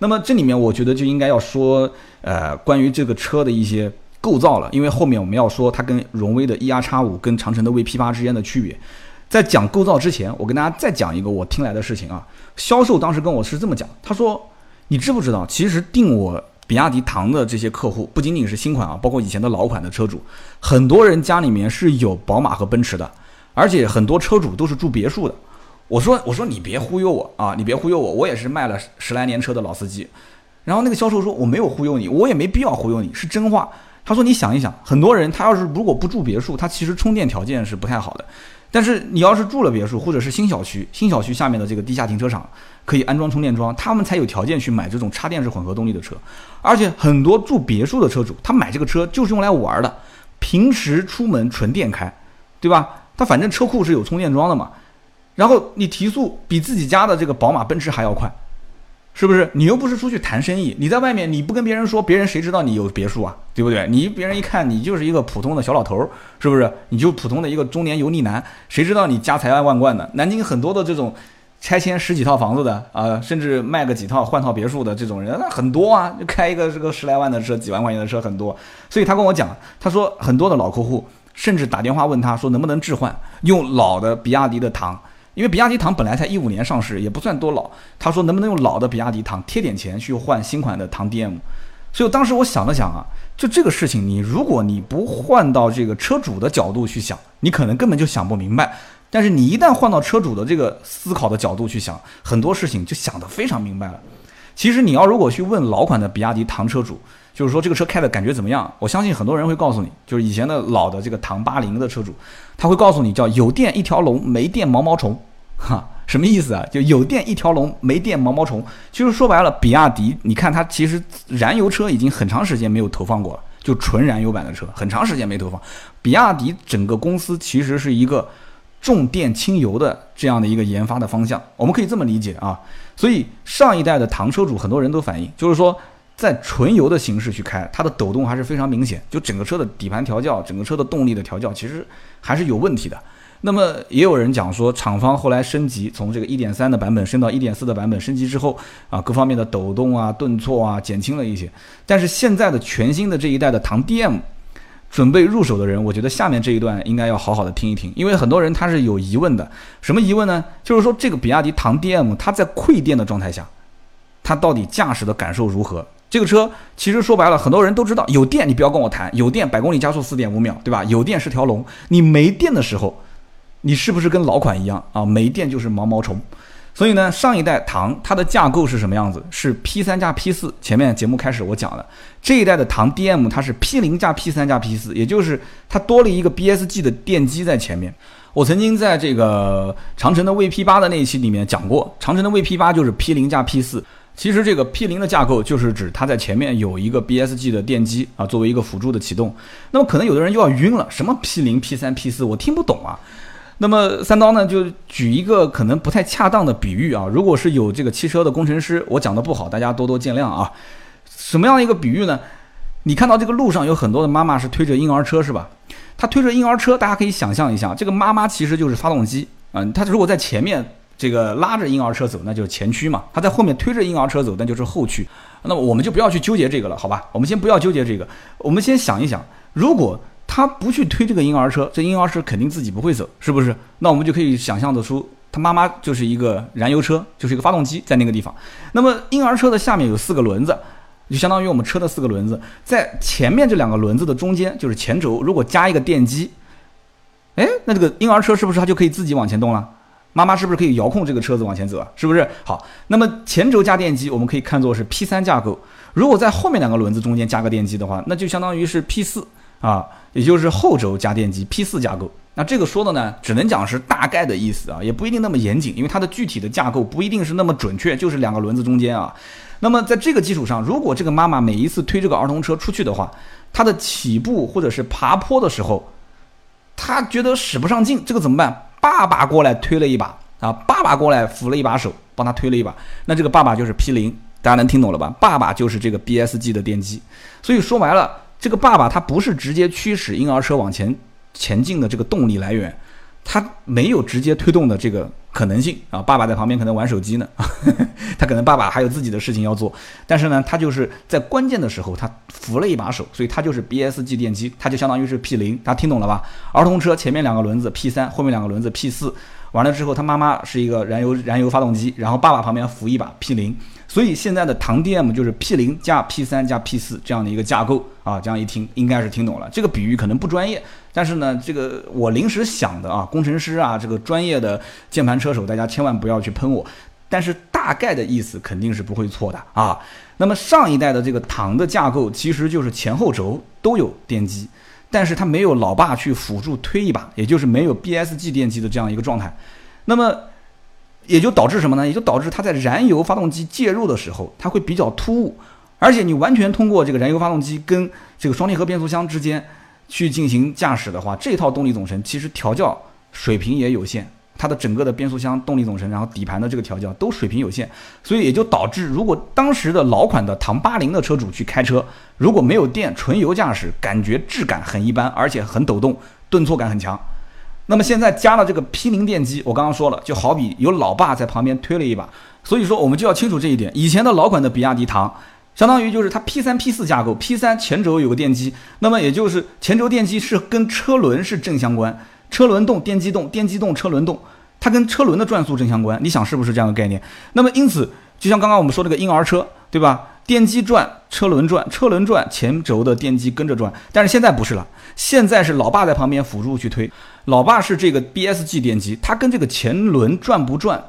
那么这里面我觉得就应该要说，呃，关于这个车的一些。构造了，因为后面我们要说它跟荣威的 E R 叉五跟长城的 V P 八之间的区别。在讲构造之前，我跟大家再讲一个我听来的事情啊。销售当时跟我是这么讲，他说：“你知不知道，其实订我比亚迪唐的这些客户，不仅仅是新款啊，包括以前的老款的车主，很多人家里面是有宝马和奔驰的，而且很多车主都是住别墅的。”我说：“我说你别忽悠我啊，你别忽悠我，我也是卖了十来年车的老司机。”然后那个销售说：“我没有忽悠你，我也没必要忽悠你，是真话。”他说：“你想一想，很多人他要是如果不住别墅，他其实充电条件是不太好的。但是你要是住了别墅，或者是新小区，新小区下面的这个地下停车场可以安装充电桩，他们才有条件去买这种插电式混合动力的车。而且很多住别墅的车主，他买这个车就是用来玩的，平时出门纯电开，对吧？他反正车库是有充电桩的嘛。然后你提速比自己家的这个宝马、奔驰还要快。”是不是？你又不是出去谈生意，你在外面你不跟别人说，别人谁知道你有别墅啊？对不对？你别人一看你就是一个普通的小老头，是不是？你就普通的一个中年油腻男，谁知道你家财万贯的？南京很多的这种拆迁十几套房子的啊，甚至卖个几套换套别墅的这种人，那很多啊，就开一个这个十来万的车、几万块钱的车很多。所以他跟我讲，他说很多的老客户甚至打电话问他说能不能置换用老的比亚迪的唐。因为比亚迪唐本来才一五年上市，也不算多老。他说能不能用老的比亚迪唐贴点钱去换新款的唐 DM？所以当时我想了想啊，就这个事情，你如果你不换到这个车主的角度去想，你可能根本就想不明白。但是你一旦换到车主的这个思考的角度去想，很多事情就想得非常明白了。其实你要如果去问老款的比亚迪唐车主，就是说这个车开的感觉怎么样？我相信很多人会告诉你，就是以前的老的这个唐八零的车主，他会告诉你叫有电一条龙，没电毛毛虫。哈，什么意思啊？就有电一条龙，没电毛毛虫。其实说白了，比亚迪，你看它其实燃油车已经很长时间没有投放过了，就纯燃油版的车，很长时间没投放。比亚迪整个公司其实是一个重电轻油的这样的一个研发的方向，我们可以这么理解啊。所以上一代的唐车主很多人都反映，就是说在纯油的形式去开，它的抖动还是非常明显，就整个车的底盘调教，整个车的动力的调教，其实还是有问题的。那么也有人讲说，厂方后来升级，从这个一点三的版本升到一点四的版本，升级之后啊，各方面的抖动啊、顿挫啊减轻了一些。但是现在的全新的这一代的唐 DM，准备入手的人，我觉得下面这一段应该要好好的听一听，因为很多人他是有疑问的。什么疑问呢？就是说这个比亚迪唐 DM 它在馈电的状态下，它到底驾驶的感受如何？这个车其实说白了，很多人都知道有电，你不要跟我谈有电，百公里加速四点五秒，对吧？有电是条龙，你没电的时候。你是不是跟老款一样啊？没电就是毛毛虫，所以呢，上一代唐它的架构是什么样子？是 P 三加 P 四。前面节目开始我讲了，这一代的唐 DM 它是 P 零加 P 三加 P 四，也就是它多了一个 BSG 的电机在前面。我曾经在这个长城的 VP 八的那一期里面讲过，长城的 VP 八就是 P 零加 P 四。其实这个 P 零的架构就是指它在前面有一个 BSG 的电机啊，作为一个辅助的启动。那么可能有的人又要晕了，什么 P 零、P 三、P 四，我听不懂啊。那么三刀呢，就举一个可能不太恰当的比喻啊。如果是有这个汽车的工程师，我讲的不好，大家多多见谅啊。什么样的一个比喻呢？你看到这个路上有很多的妈妈是推着婴儿车，是吧？她推着婴儿车，大家可以想象一下，这个妈妈其实就是发动机啊。她如果在前面这个拉着婴儿车走，那就是前驱嘛；他在后面推着婴儿车走，那就是后驱。那么我们就不要去纠结这个了，好吧？我们先不要纠结这个，我们先想一想，如果。他不去推这个婴儿车，这婴儿车肯定自己不会走，是不是？那我们就可以想象得出，他妈妈就是一个燃油车，就是一个发动机在那个地方。那么婴儿车的下面有四个轮子，就相当于我们车的四个轮子，在前面这两个轮子的中间就是前轴，如果加一个电机，哎，那这个婴儿车是不是它就可以自己往前动了？妈妈是不是可以遥控这个车子往前走啊？是不是？好，那么前轴加电机，我们可以看作是 P 三架构。如果在后面两个轮子中间加个电机的话，那就相当于是 P 四啊。也就是后轴加电机 P 四架构，那这个说的呢，只能讲是大概的意思啊，也不一定那么严谨，因为它的具体的架构不一定是那么准确，就是两个轮子中间啊。那么在这个基础上，如果这个妈妈每一次推这个儿童车出去的话，她的起步或者是爬坡的时候，她觉得使不上劲，这个怎么办？爸爸过来推了一把啊，爸爸过来扶了一把手，帮他推了一把，那这个爸爸就是 P 零，大家能听懂了吧？爸爸就是这个 BSG 的电机，所以说白了。这个爸爸他不是直接驱使婴儿车往前前进的这个动力来源，他没有直接推动的这个可能性啊。爸爸在旁边可能玩手机呢，他可能爸爸还有自己的事情要做，但是呢，他就是在关键的时候他扶了一把手，所以他就是 BSG 电机，他就相当于是 P 零，大家听懂了吧？儿童车前面两个轮子 P 三，后面两个轮子 P 四，完了之后他妈妈是一个燃油燃油发动机，然后爸爸旁边扶一把 P 零。所以现在的唐 DM 就是 P 零加 P 三加 P 四这样的一个架构啊，这样一听应该是听懂了。这个比喻可能不专业，但是呢，这个我临时想的啊，工程师啊，这个专业的键盘车手，大家千万不要去喷我。但是大概的意思肯定是不会错的啊。那么上一代的这个唐的架构其实就是前后轴都有电机，但是它没有老爸去辅助推一把，也就是没有 BSG 电机的这样一个状态。那么也就导致什么呢？也就导致它在燃油发动机介入的时候，它会比较突兀，而且你完全通过这个燃油发动机跟这个双离合变速箱之间去进行驾驶的话，这套动力总成其实调教水平也有限，它的整个的变速箱、动力总成，然后底盘的这个调教都水平有限，所以也就导致，如果当时的老款的唐八零的车主去开车，如果没有电，纯油驾驶，感觉质感很一般，而且很抖动，顿挫感很强。那么现在加了这个 P 零电机，我刚刚说了，就好比有老爸在旁边推了一把，所以说我们就要清楚这一点。以前的老款的比亚迪唐，相当于就是它 P 三 P 四架构，P 三前轴有个电机，那么也就是前轴电机是跟车轮是正相关，车轮动电机动，电机动车轮动，它跟车轮的转速正相关。你想是不是这样的概念？那么因此，就像刚刚我们说这个婴儿车，对吧？电机转，车轮转，车轮转，前轴的电机跟着转。但是现在不是了，现在是老爸在旁边辅助去推。老爸是这个 BSG 电机，它跟这个前轮转不转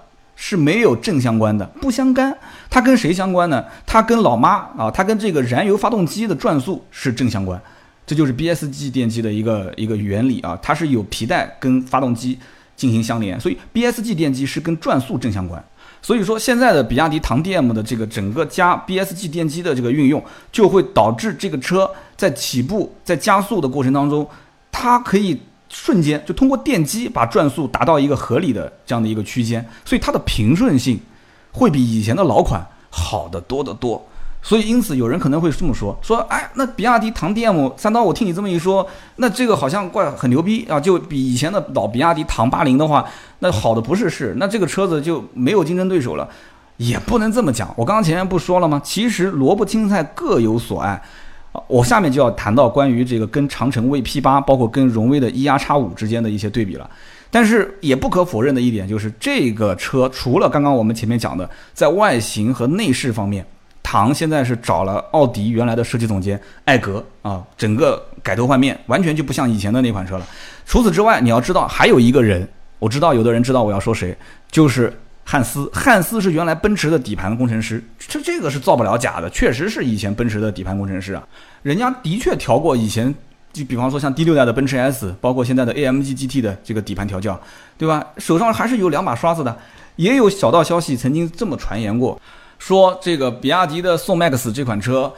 是没有正相关的，不相干。它跟谁相关呢？它跟老妈啊，它跟这个燃油发动机的转速是正相关。这就是 BSG 电机的一个一个原理啊，它是有皮带跟发动机进行相连，所以 BSG 电机是跟转速正相关。所以说，现在的比亚迪唐 DM 的这个整个加 BSG 电机的这个运用，就会导致这个车在起步、在加速的过程当中，它可以瞬间就通过电机把转速达到一个合理的这样的一个区间，所以它的平顺性会比以前的老款好得多得多。所以，因此有人可能会这么说：说，哎，那比亚迪唐 DM 三刀，我听你这么一说，那这个好像怪很牛逼啊，就比以前的老比亚迪唐八零的话，那好的不是事，那这个车子就没有竞争对手了，也不能这么讲。我刚刚前面不说了吗？其实萝卜青菜各有所爱。我下面就要谈到关于这个跟长城 VP 八，包括跟荣威的 E R 叉五之间的一些对比了。但是也不可否认的一点就是，这个车除了刚刚我们前面讲的，在外形和内饰方面。唐现在是找了奥迪原来的设计总监艾格啊，整个改头换面，完全就不像以前的那款车了。除此之外，你要知道还有一个人，我知道有的人知道我要说谁，就是汉斯。汉斯是原来奔驰的底盘工程师，这这个是造不了假的，确实是以前奔驰的底盘工程师啊。人家的确调过以前，就比方说像第六代的奔驰 S，包括现在的 AMG GT 的这个底盘调教，对吧？手上还是有两把刷子的。也有小道消息曾经这么传言过。说这个比亚迪的宋 MAX 这款车，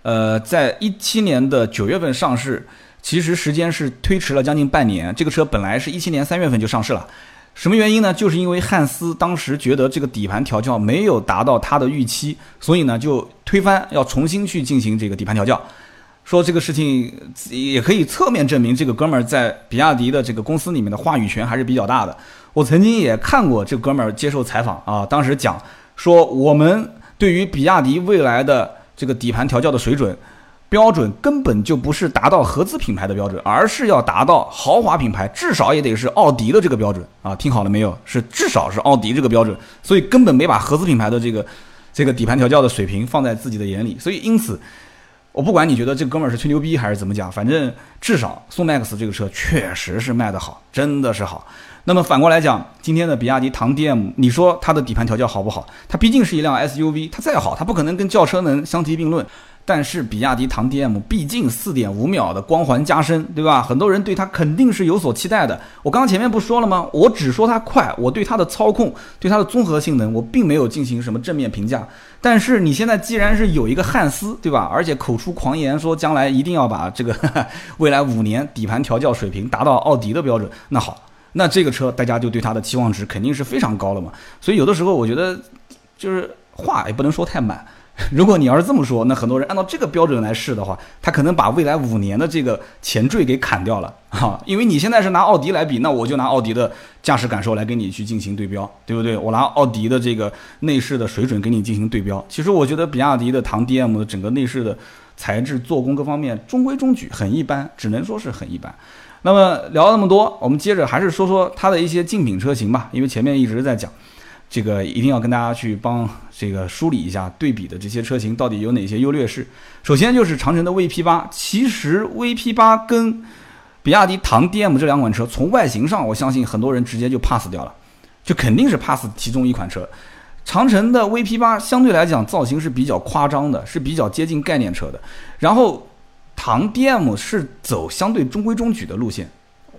呃，在一七年的九月份上市，其实时间是推迟了将近半年。这个车本来是一七年三月份就上市了，什么原因呢？就是因为汉斯当时觉得这个底盘调教没有达到他的预期，所以呢就推翻，要重新去进行这个底盘调教。说这个事情也可以侧面证明这个哥们儿在比亚迪的这个公司里面的话语权还是比较大的。我曾经也看过这哥们儿接受采访啊，当时讲。说我们对于比亚迪未来的这个底盘调教的水准标准，根本就不是达到合资品牌的标准，而是要达到豪华品牌，至少也得是奥迪的这个标准啊！听好了没有？是至少是奥迪这个标准，所以根本没把合资品牌的这个这个底盘调教的水平放在自己的眼里。所以因此，我不管你觉得这哥们儿是吹牛逼还是怎么讲，反正至少宋 MAX 这个车确实是卖得好，真的是好。那么反过来讲，今天的比亚迪唐 DM，你说它的底盘调教好不好？它毕竟是一辆 SUV，它再好，它不可能跟轿车能相提并论。但是比亚迪唐 DM 毕竟四点五秒的光环加深，对吧？很多人对它肯定是有所期待的。我刚刚前面不说了吗？我只说它快，我对它的操控、对它的综合性能，我并没有进行什么正面评价。但是你现在既然是有一个汉斯，对吧？而且口出狂言说将来一定要把这个 未来五年底盘调教水平达到奥迪的标准，那好。那这个车大家就对它的期望值肯定是非常高了嘛，所以有的时候我觉得，就是话也不能说太满。如果你要是这么说，那很多人按照这个标准来试的话，他可能把未来五年的这个前缀给砍掉了 哈。因为你现在是拿奥迪来比，那我就拿奥迪的驾驶感受来跟你去进行对标，对不对？我拿奥迪的这个内饰的水准跟你进行对标。其实我觉得比亚迪的唐 DM 的整个内饰的材质、做工各方面中规中矩，很一般，只能说是很一般。那么聊了那么多，我们接着还是说说它的一些竞品车型吧。因为前面一直在讲，这个一定要跟大家去帮这个梳理一下对比的这些车型到底有哪些优劣势。首先就是长城的 VP 八，其实 VP 八跟比亚迪唐 DM 这两款车从外形上，我相信很多人直接就 pass 掉了，就肯定是 pass 其中一款车。长城的 VP 八相对来讲造型是比较夸张的，是比较接近概念车的，然后。唐 DM 是走相对中规中矩的路线，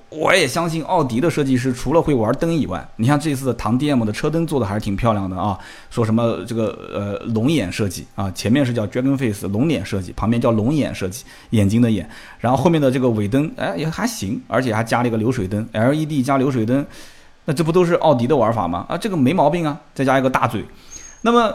我也相信奥迪的设计师除了会玩灯以外，你像这次的唐 DM 的车灯做的还是挺漂亮的啊。说什么这个呃龙眼设计啊，前面是叫 Dragon Face 龙脸设计，旁边叫龙眼设计，眼睛的眼，然后后面的这个尾灯哎也还行，而且还加了一个流水灯，LED 加流水灯。那这不都是奥迪的玩法吗？啊，这个没毛病啊，再加一个大嘴，那么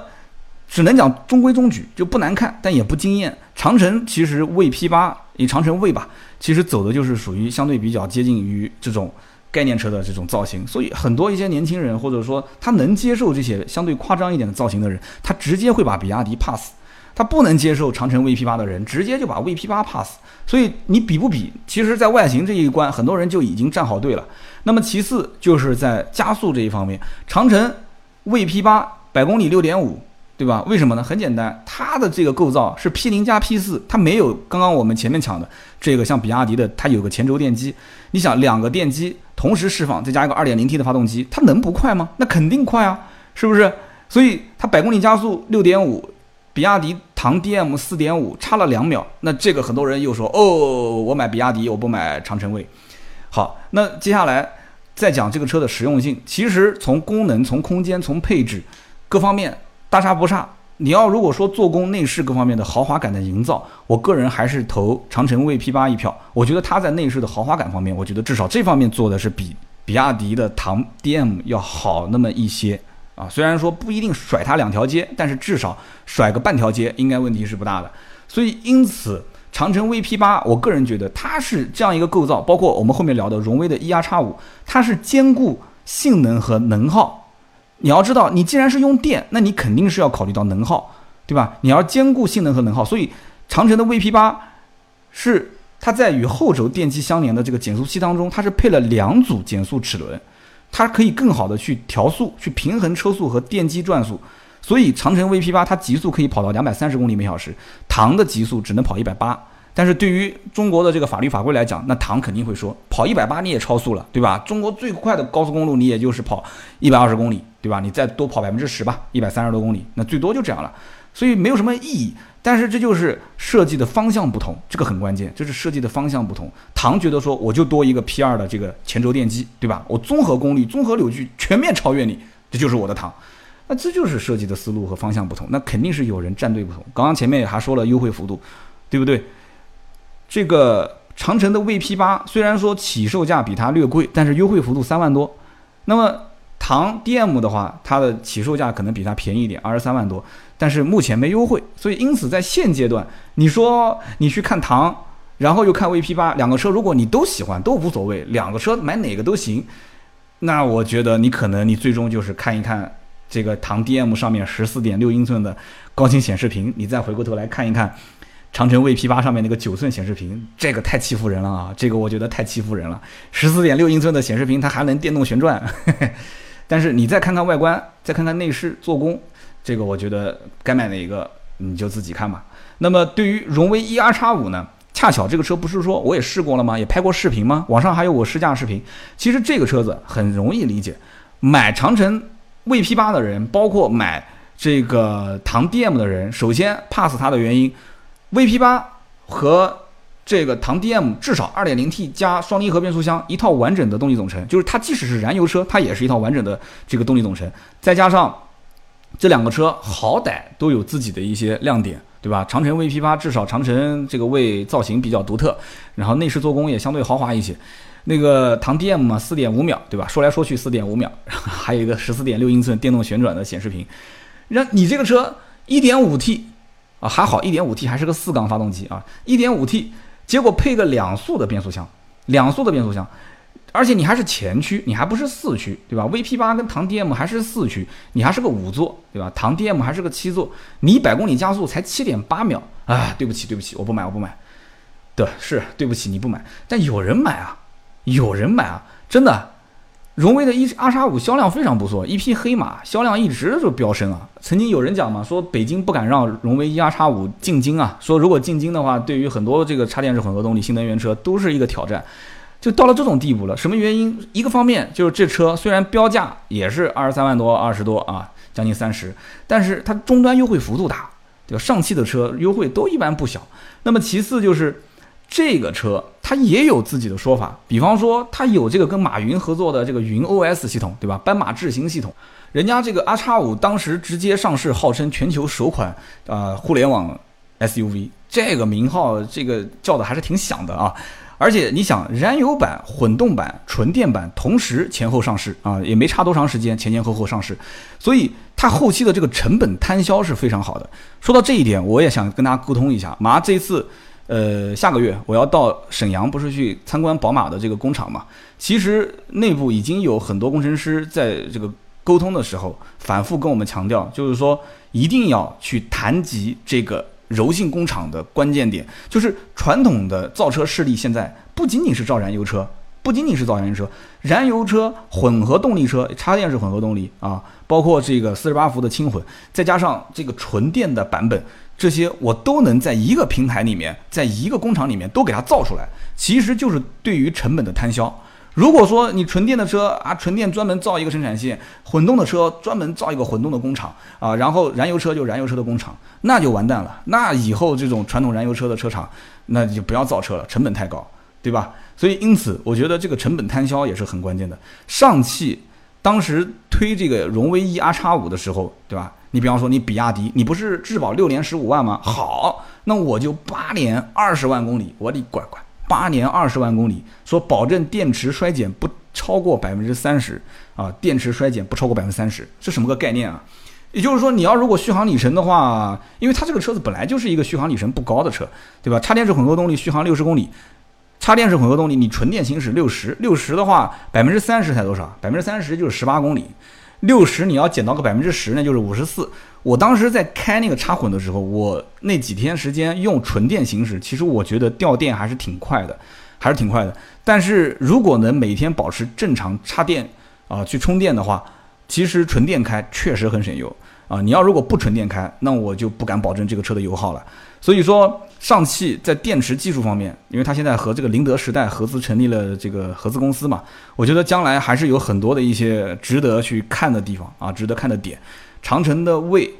只能讲中规中矩，就不难看，但也不惊艳。长城其实魏 P 八以长城魏吧，其实走的就是属于相对比较接近于这种。概念车的这种造型，所以很多一些年轻人或者说他能接受这些相对夸张一点的造型的人，他直接会把比亚迪 pass；他不能接受长城 VP 八的人，直接就把 VP 八 pass。所以你比不比，其实在外形这一关，很多人就已经站好队了。那么其次就是在加速这一方面，长城 VP 八百公里六点五。对吧？为什么呢？很简单，它的这个构造是 P 零加 P 四，它没有刚刚我们前面讲的这个像比亚迪的，它有个前轴电机。你想两个电机同时释放，再加一个二点零 T 的发动机，它能不快吗？那肯定快啊，是不是？所以它百公里加速六点五，比亚迪唐 DM 四点五差了两秒。那这个很多人又说，哦，我买比亚迪，我不买长城卫。好，那接下来再讲这个车的实用性。其实从功能、从空间、从配置各方面。大差不差。你要如果说做工、内饰各方面的豪华感的营造，我个人还是投长城卫 P 八一票。我觉得它在内饰的豪华感方面，我觉得至少这方面做的是比比亚迪的唐 DM 要好那么一些啊。虽然说不一定甩它两条街，但是至少甩个半条街应该问题是不大的。所以因此，长城 V P 八，我个人觉得它是这样一个构造，包括我们后面聊的荣威的 E R 叉五，它是兼顾性能和能耗。你要知道，你既然是用电，那你肯定是要考虑到能耗，对吧？你要兼顾性能和能耗，所以长城的 VP 八是它在与后轴电机相连的这个减速器当中，它是配了两组减速齿轮，它可以更好的去调速、去平衡车速和电机转速。所以长城 VP 八它极速可以跑到两百三十公里每小时，唐的极速只能跑一百八。但是对于中国的这个法律法规来讲，那唐肯定会说，跑一百八你也超速了，对吧？中国最快的高速公路你也就是跑一百二十公里，对吧？你再多跑百分之十吧，一百三十多公里，那最多就这样了，所以没有什么意义。但是这就是设计的方向不同，这个很关键，就是设计的方向不同。唐觉得说，我就多一个 P 二的这个前轴电机，对吧？我综合功率、综合扭矩全面超越你，这就是我的唐。那这就是设计的思路和方向不同，那肯定是有人站队不同。刚刚前面也还说了优惠幅度，对不对？这个长城的 VP 八虽然说起售价比它略贵，但是优惠幅度三万多。那么唐 DM 的话，它的起售价可能比它便宜一点，二十三万多，但是目前没优惠。所以因此在现阶段，你说你去看唐，然后又看 VP 八，两个车如果你都喜欢都无所谓，两个车买哪个都行。那我觉得你可能你最终就是看一看这个唐 DM 上面十四点六英寸的高清显示屏，你再回过头来看一看。长城 V P 八上面那个九寸显示屏，这个太欺负人了啊！这个我觉得太欺负人了。十四点六英寸的显示屏，它还能电动旋转。但是你再看看外观，再看看内饰做工，这个我觉得该买哪一个你就自己看吧。那么对于荣威 E R 叉五呢？恰巧这个车不是说我也试过了吗？也拍过视频吗？网上还有我试驾视频。其实这个车子很容易理解，买长城 V P 八的人，包括买这个唐 D M 的人，首先 pass 它的原因。VP 八和这个唐 DM 至少 2.0T 加双离合变速箱一套完整的动力总成，就是它即使是燃油车，它也是一套完整的这个动力总成。再加上这两个车好歹都有自己的一些亮点，对吧？长城 VP 八至少长城这个为造型比较独特，然后内饰做工也相对豪华一些。那个唐 DM 嘛，4.5秒，对吧？说来说去4.5秒，还有一个14.6英寸电动旋转的显示屏。让你这个车一点五 T 啊还好，1.5T 还是个四缸发动机啊，一点五 T，结果配个两速的变速箱，两速的变速箱，而且你还是前驱，你还不是四驱，对吧？VP 八跟唐 DM 还是四驱，你还是个五座，对吧？唐 DM 还是个七座，你百公里加速才七点八秒，啊，对不起，对不起，我不买，我不买，对，是对不起，你不买，但有人买啊，有人买啊，真的。荣威的 E 二叉五销量非常不错，一匹黑马，销量一直就飙升啊。曾经有人讲嘛，说北京不敢让荣威 E 二叉五进京啊，说如果进京的话，对于很多这个插电式混合动力新能源车都是一个挑战。就到了这种地步了，什么原因？一个方面就是这车虽然标价也是二十三万多、二十多啊，将近三十，但是它终端优惠幅度大，对吧？上汽的车优惠都一般不小。那么其次就是。这个车它也有自己的说法，比方说它有这个跟马云合作的这个云 OS 系统，对吧？斑马智行系统，人家这个 R 叉五当时直接上市，号称全球首款啊互联网 SUV，这个名号这个叫的还是挺响的啊。而且你想，燃油版、混动版、纯电版同时前后上市啊，也没差多长时间，前前后后上市，所以它后期的这个成本摊销是非常好的。说到这一点，我也想跟大家沟通一下。马上这一次，呃，下个月我要到沈阳，不是去参观宝马的这个工厂嘛？其实内部已经有很多工程师在这个沟通的时候，反复跟我们强调，就是说一定要去谈及这个。柔性工厂的关键点就是传统的造车势力，现在不仅仅是造燃油车，不仅仅是造燃油车，燃油车、混合动力车、插电式混合动力啊，包括这个四十八伏的轻混，再加上这个纯电的版本，这些我都能在一个平台里面，在一个工厂里面都给它造出来，其实就是对于成本的摊销。如果说你纯电的车啊，纯电专门造一个生产线，混动的车专门造一个混动的工厂啊，然后燃油车就燃油车的工厂，那就完蛋了。那以后这种传统燃油车的车厂，那就不要造车了，成本太高，对吧？所以因此，我觉得这个成本摊销也是很关键的。上汽当时推这个荣威 E R 叉五的时候，对吧？你比方说你比亚迪，你不是质保六年十五万吗？好，那我就八年二十万公里，我的乖乖。八年二十万公里，说保证电池衰减不超过百分之三十啊，电池衰减不超过百分之三十，这什么个概念啊？也就是说，你要如果续航里程的话，因为它这个车子本来就是一个续航里程不高的车，对吧？插电式混合动力续航六十公里，插电式混合动力你纯电行驶六十，六十的话百分之三十才多少？百分之三十就是十八公里。六十你要减到个百分之十，那就是五十四。我当时在开那个插混的时候，我那几天时间用纯电行驶，其实我觉得掉电还是挺快的，还是挺快的。但是如果能每天保持正常插电啊去充电的话，其实纯电开确实很省油啊。你要如果不纯电开，那我就不敢保证这个车的油耗了。所以说，上汽在电池技术方面，因为它现在和这个宁德时代合资成立了这个合资公司嘛，我觉得将来还是有很多的一些值得去看的地方啊，值得看的点。长城的魏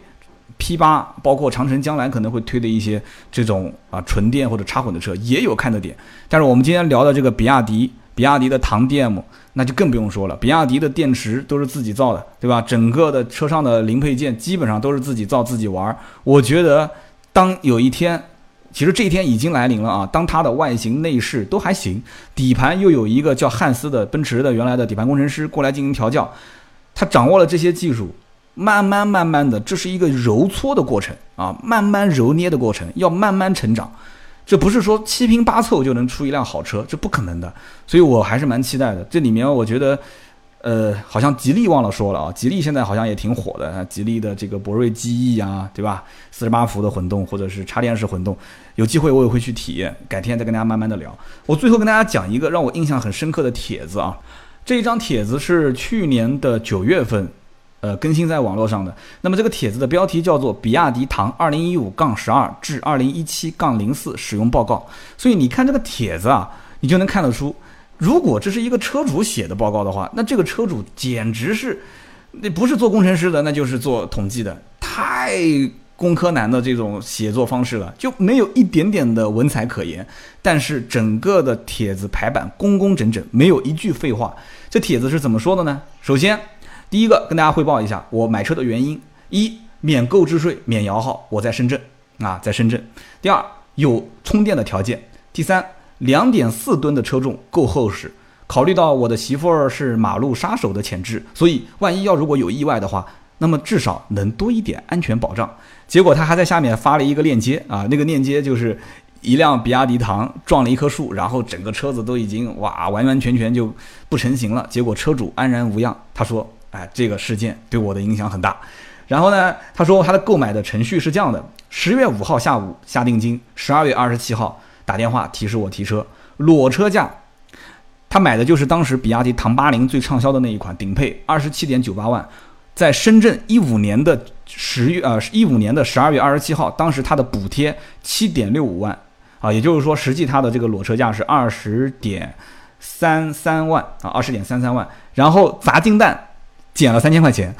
P 八，包括长城将来可能会推的一些这种啊纯电或者插混的车，也有看的点。但是我们今天聊的这个比亚迪，比亚迪的唐 DM，那就更不用说了，比亚迪的电池都是自己造的，对吧？整个的车上的零配件基本上都是自己造自己玩，我觉得。当有一天，其实这一天已经来临了啊！当它的外形内饰都还行，底盘又有一个叫汉斯的奔驰的原来的底盘工程师过来进行调教，他掌握了这些技术，慢慢慢慢的，这是一个揉搓的过程啊，慢慢揉捏的过程，要慢慢成长，这不是说七拼八凑就能出一辆好车，这不可能的，所以我还是蛮期待的。这里面我觉得。呃，好像吉利忘了说了啊，吉利现在好像也挺火的，吉利的这个博瑞 GE 啊，对吧？四十八伏的混动或者是插电式混动，有机会我也会去体验，改天再跟大家慢慢的聊。我最后跟大家讲一个让我印象很深刻的帖子啊，这一张帖子是去年的九月份，呃，更新在网络上的。那么这个帖子的标题叫做“比亚迪唐二零一五杠十二至二零一七杠零四使用报告”，所以你看这个帖子啊，你就能看得出。如果这是一个车主写的报告的话，那这个车主简直是，那不是做工程师的，那就是做统计的，太工科男的这种写作方式了，就没有一点点的文采可言。但是整个的帖子排版工工整整，没有一句废话。这帖子是怎么说的呢？首先，第一个跟大家汇报一下我买车的原因：一，免购置税、免摇号，我在深圳啊，在深圳；第二，有充电的条件；第三。两点四吨的车重够厚实，考虑到我的媳妇儿是马路杀手的潜质，所以万一要如果有意外的话，那么至少能多一点安全保障。结果他还在下面发了一个链接啊，那个链接就是一辆比亚迪唐撞了一棵树，然后整个车子都已经哇完完全全就不成型了。结果车主安然无恙。他说：“哎，这个事件对我的影响很大。”然后呢，他说他的购买的程序是这样的：十月五号下午下定金，十二月二十七号。打电话提示我提车，裸车价，他买的就是当时比亚迪唐八零最畅销的那一款顶配，二十七点九八万，在深圳一五年的十月呃一五年的十二月二十七号，当时他的补贴七点六五万。啊，也就是说实际他的这个裸车价是二十点三三万啊，二十点三三万，然后砸金蛋减了三千块钱。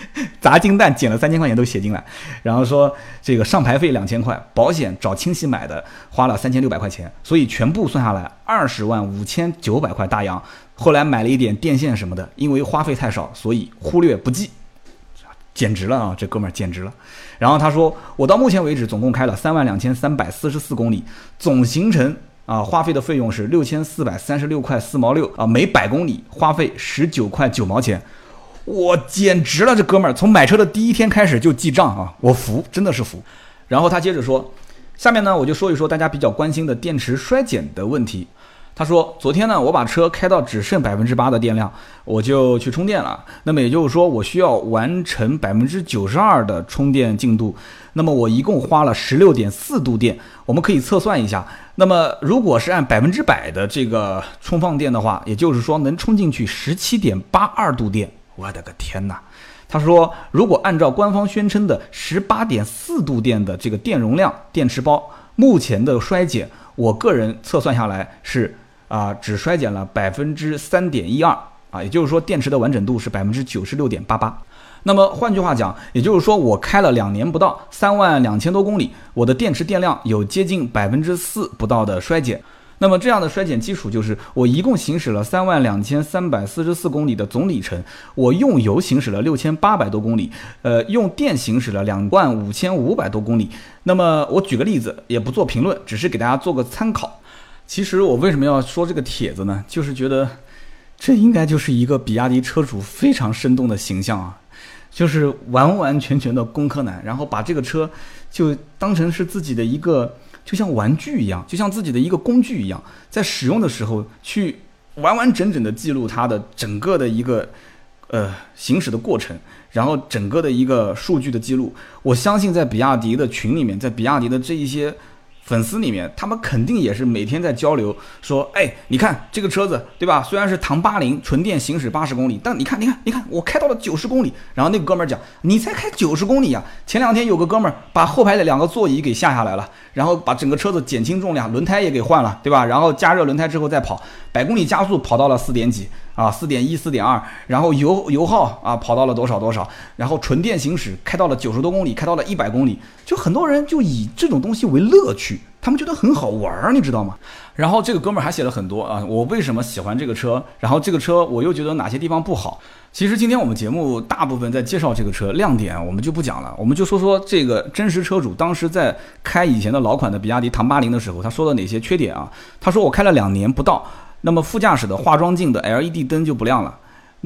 砸金蛋捡了三千块钱都写进来，然后说这个上牌费两千块，保险找亲戚买的花了三千六百块钱，所以全部算下来二十万五千九百块大洋。后来买了一点电线什么的，因为花费太少，所以忽略不计，简直了啊！这哥们儿简直了。然后他说，我到目前为止总共开了三万两千三百四十四公里，总行程啊，花费的费用是六千四百三十六块四毛六啊，每百公里花费十九块九毛钱，我简直了，这哥们儿从买车的第一天开始就记账啊，我服，真的是服。然后他接着说，下面呢我就说一说大家比较关心的电池衰减的问题。他说：“昨天呢，我把车开到只剩百分之八的电量，我就去充电了。那么也就是说，我需要完成百分之九十二的充电进度。那么我一共花了十六点四度电。我们可以测算一下。那么如果是按百分之百的这个充放电的话，也就是说能充进去十七点八二度电。我的个天哪！他说，如果按照官方宣称的十八点四度电的这个电容量，电池包目前的衰减，我个人测算下来是。”啊，只衰减了百分之三点一二啊，也就是说电池的完整度是百分之九十六点八八。那么换句话讲，也就是说我开了两年不到，三万两千多公里，我的电池电量有接近百分之四不到的衰减。那么这样的衰减基础就是我一共行驶了三万两千三百四十四公里的总里程，我用油行驶了六千八百多公里，呃，用电行驶了两万五千五百多公里。那么我举个例子，也不做评论，只是给大家做个参考。其实我为什么要说这个帖子呢？就是觉得，这应该就是一个比亚迪车主非常生动的形象啊，就是完完全全的工科男，然后把这个车就当成是自己的一个，就像玩具一样，就像自己的一个工具一样，在使用的时候去完完整整的记录它的整个的一个呃行驶的过程，然后整个的一个数据的记录。我相信在比亚迪的群里面，在比亚迪的这一些。粉丝里面，他们肯定也是每天在交流，说，哎，你看这个车子，对吧？虽然是唐八零纯电行驶八十公里，但你看，你看，你看，我开到了九十公里。然后那个哥们儿讲，你才开九十公里呀？前两天有个哥们儿把后排的两个座椅给下下来了，然后把整个车子减轻重量，轮胎也给换了，对吧？然后加热轮胎之后再跑，百公里加速跑到了四点几。啊，四点一、四点二，然后油油耗啊跑到了多少多少，然后纯电行驶开到了九十多公里，开到了一百公里，就很多人就以这种东西为乐趣，他们觉得很好玩儿，你知道吗？然后这个哥们儿还写了很多啊，我为什么喜欢这个车？然后这个车我又觉得哪些地方不好？其实今天我们节目大部分在介绍这个车亮点，我们就不讲了，我们就说说这个真实车主当时在开以前的老款的比亚迪唐八零的时候，他说的哪些缺点啊？他说我开了两年不到。那么副驾驶的化妆镜的 LED 灯就不亮了。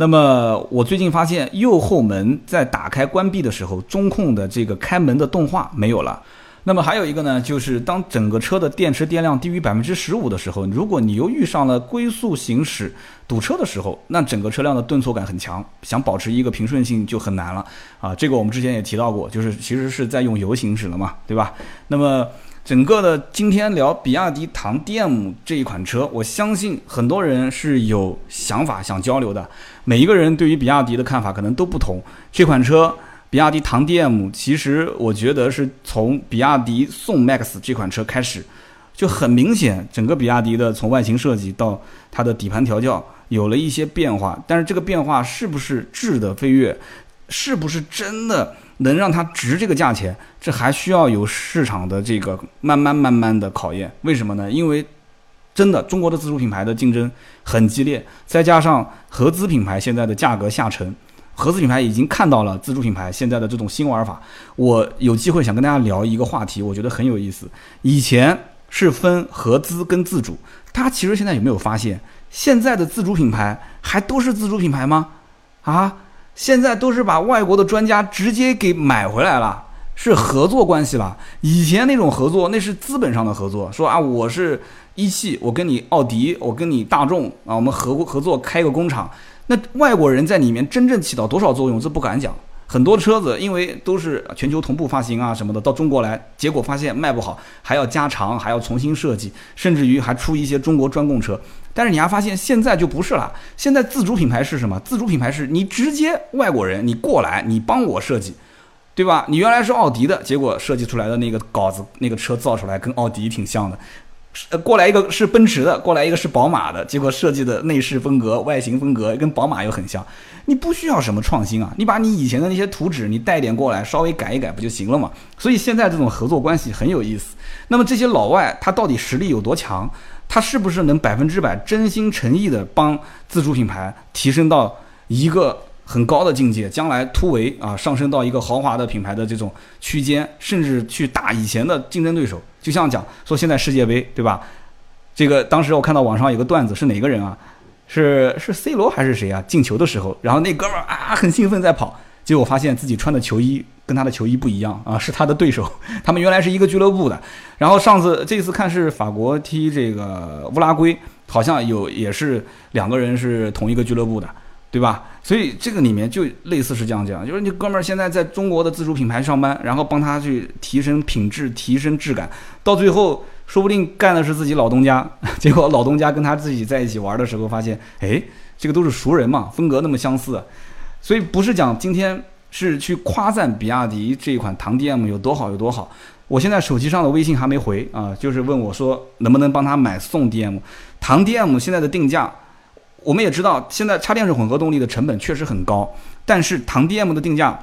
那么我最近发现右后门在打开关闭的时候，中控的这个开门的动画没有了。那么还有一个呢，就是当整个车的电池电量低于百分之十五的时候，如果你又遇上了龟速行驶堵车的时候，那整个车辆的顿挫感很强，想保持一个平顺性就很难了啊。这个我们之前也提到过，就是其实是在用油行驶了嘛，对吧？那么。整个的今天聊比亚迪唐 DM 这一款车，我相信很多人是有想法想交流的。每一个人对于比亚迪的看法可能都不同。这款车比亚迪唐 DM，其实我觉得是从比亚迪宋 MAX 这款车开始，就很明显，整个比亚迪的从外形设计到它的底盘调教有了一些变化。但是这个变化是不是质的飞跃，是不是真的？能让它值这个价钱，这还需要有市场的这个慢慢慢慢的考验。为什么呢？因为真的中国的自主品牌的竞争很激烈，再加上合资品牌现在的价格下沉，合资品牌已经看到了自主品牌现在的这种新玩法。我有机会想跟大家聊一个话题，我觉得很有意思。以前是分合资跟自主，大家其实现在有没有发现，现在的自主品牌还都是自主品牌吗？啊？现在都是把外国的专家直接给买回来了，是合作关系了。以前那种合作，那是资本上的合作，说啊，我是一汽，我跟你奥迪，我跟你大众啊，我们合合作开个工厂。那外国人在里面真正起到多少作用，这不敢讲。很多车子因为都是全球同步发行啊什么的，到中国来，结果发现卖不好，还要加长，还要重新设计，甚至于还出一些中国专供车。但是你还发现现在就不是了，现在自主品牌是什么？自主品牌是你直接外国人你过来，你帮我设计，对吧？你原来是奥迪的，结果设计出来的那个稿子，那个车造出来跟奥迪挺像的。呃，过来一个是奔驰的，过来一个是宝马的，结果设计的内饰风格、外形风格跟宝马又很像。你不需要什么创新啊，你把你以前的那些图纸你带点过来，稍微改一改不就行了嘛？所以现在这种合作关系很有意思。那么这些老外他到底实力有多强？他是不是能百分之百真心诚意的帮自主品牌提升到一个？很高的境界，将来突围啊，上升到一个豪华的品牌的这种区间，甚至去打以前的竞争对手。就像讲说现在世界杯，对吧？这个当时我看到网上有个段子，是哪个人啊？是是 C 罗还是谁啊？进球的时候，然后那哥们啊很兴奋在跑，结果发现自己穿的球衣跟他的球衣不一样啊，是他的对手，他们原来是一个俱乐部的。然后上次这次看是法国踢这个乌拉圭，好像有也是两个人是同一个俱乐部的，对吧？所以这个里面就类似是这样讲，就是你哥们儿现在在中国的自主品牌上班，然后帮他去提升品质、提升质感，到最后。说不定干的是自己老东家，结果老东家跟他自己在一起玩的时候，发现，哎，这个都是熟人嘛，风格那么相似，所以不是讲今天是去夸赞比亚迪这一款唐 DM 有多好有多好。我现在手机上的微信还没回啊，就是问我说能不能帮他买送 DM。唐 DM 现在的定价，我们也知道，现在插电式混合动力的成本确实很高，但是唐 DM 的定价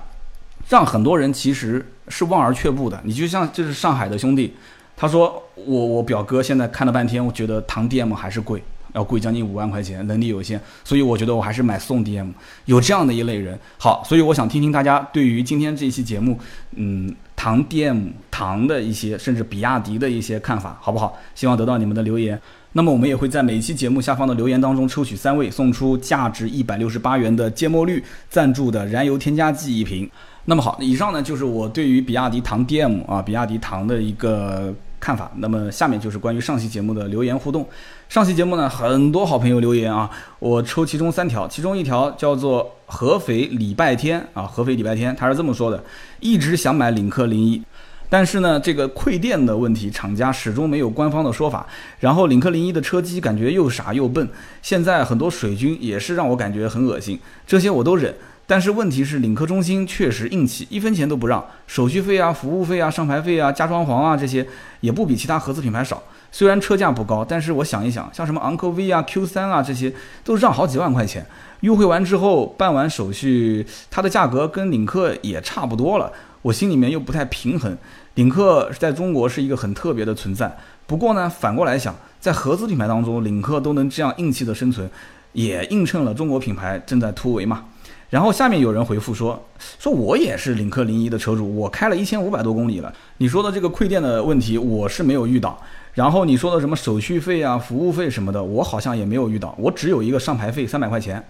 让很多人其实是望而却步的。你就像这是上海的兄弟。他说：“我我表哥现在看了半天，我觉得唐 DM 还是贵，要贵将近五万块钱，能力有限，所以我觉得我还是买宋 DM。有这样的一类人，好，所以我想听听大家对于今天这期节目，嗯，唐 DM 唐的一些，甚至比亚迪的一些看法，好不好？希望得到你们的留言。那么我们也会在每期节目下方的留言当中抽取三位，送出价值一百六十八元的芥末绿赞助的燃油添加剂一瓶。那么好，以上呢就是我对于比亚迪唐 DM 啊，比亚迪唐的一个。”看法，那么下面就是关于上期节目的留言互动。上期节目呢，很多好朋友留言啊，我抽其中三条，其中一条叫做合肥礼拜天啊，合肥礼拜天，他是这么说的：一直想买领克零一，但是呢，这个馈电的问题，厂家始终没有官方的说法。然后领克零一的车机感觉又傻又笨，现在很多水军也是让我感觉很恶心，这些我都忍。但是问题是，领克中心确实硬气，一分钱都不让，手续费啊、服务费啊、上牌费啊、加装潢啊这些也不比其他合资品牌少。虽然车价不高，但是我想一想，像什么昂科威啊、Q3 啊这些，都让好几万块钱。优惠完之后，办完手续，它的价格跟领克也差不多了，我心里面又不太平衡。领克在中国是一个很特别的存在，不过呢，反过来想，在合资品牌当中，领克都能这样硬气的生存，也映衬了中国品牌正在突围嘛。然后下面有人回复说：“说我也是领克零一的车主，我开了一千五百多公里了。你说的这个馈电的问题，我是没有遇到。然后你说的什么手续费啊、服务费什么的，我好像也没有遇到。我只有一个上牌费三百块钱。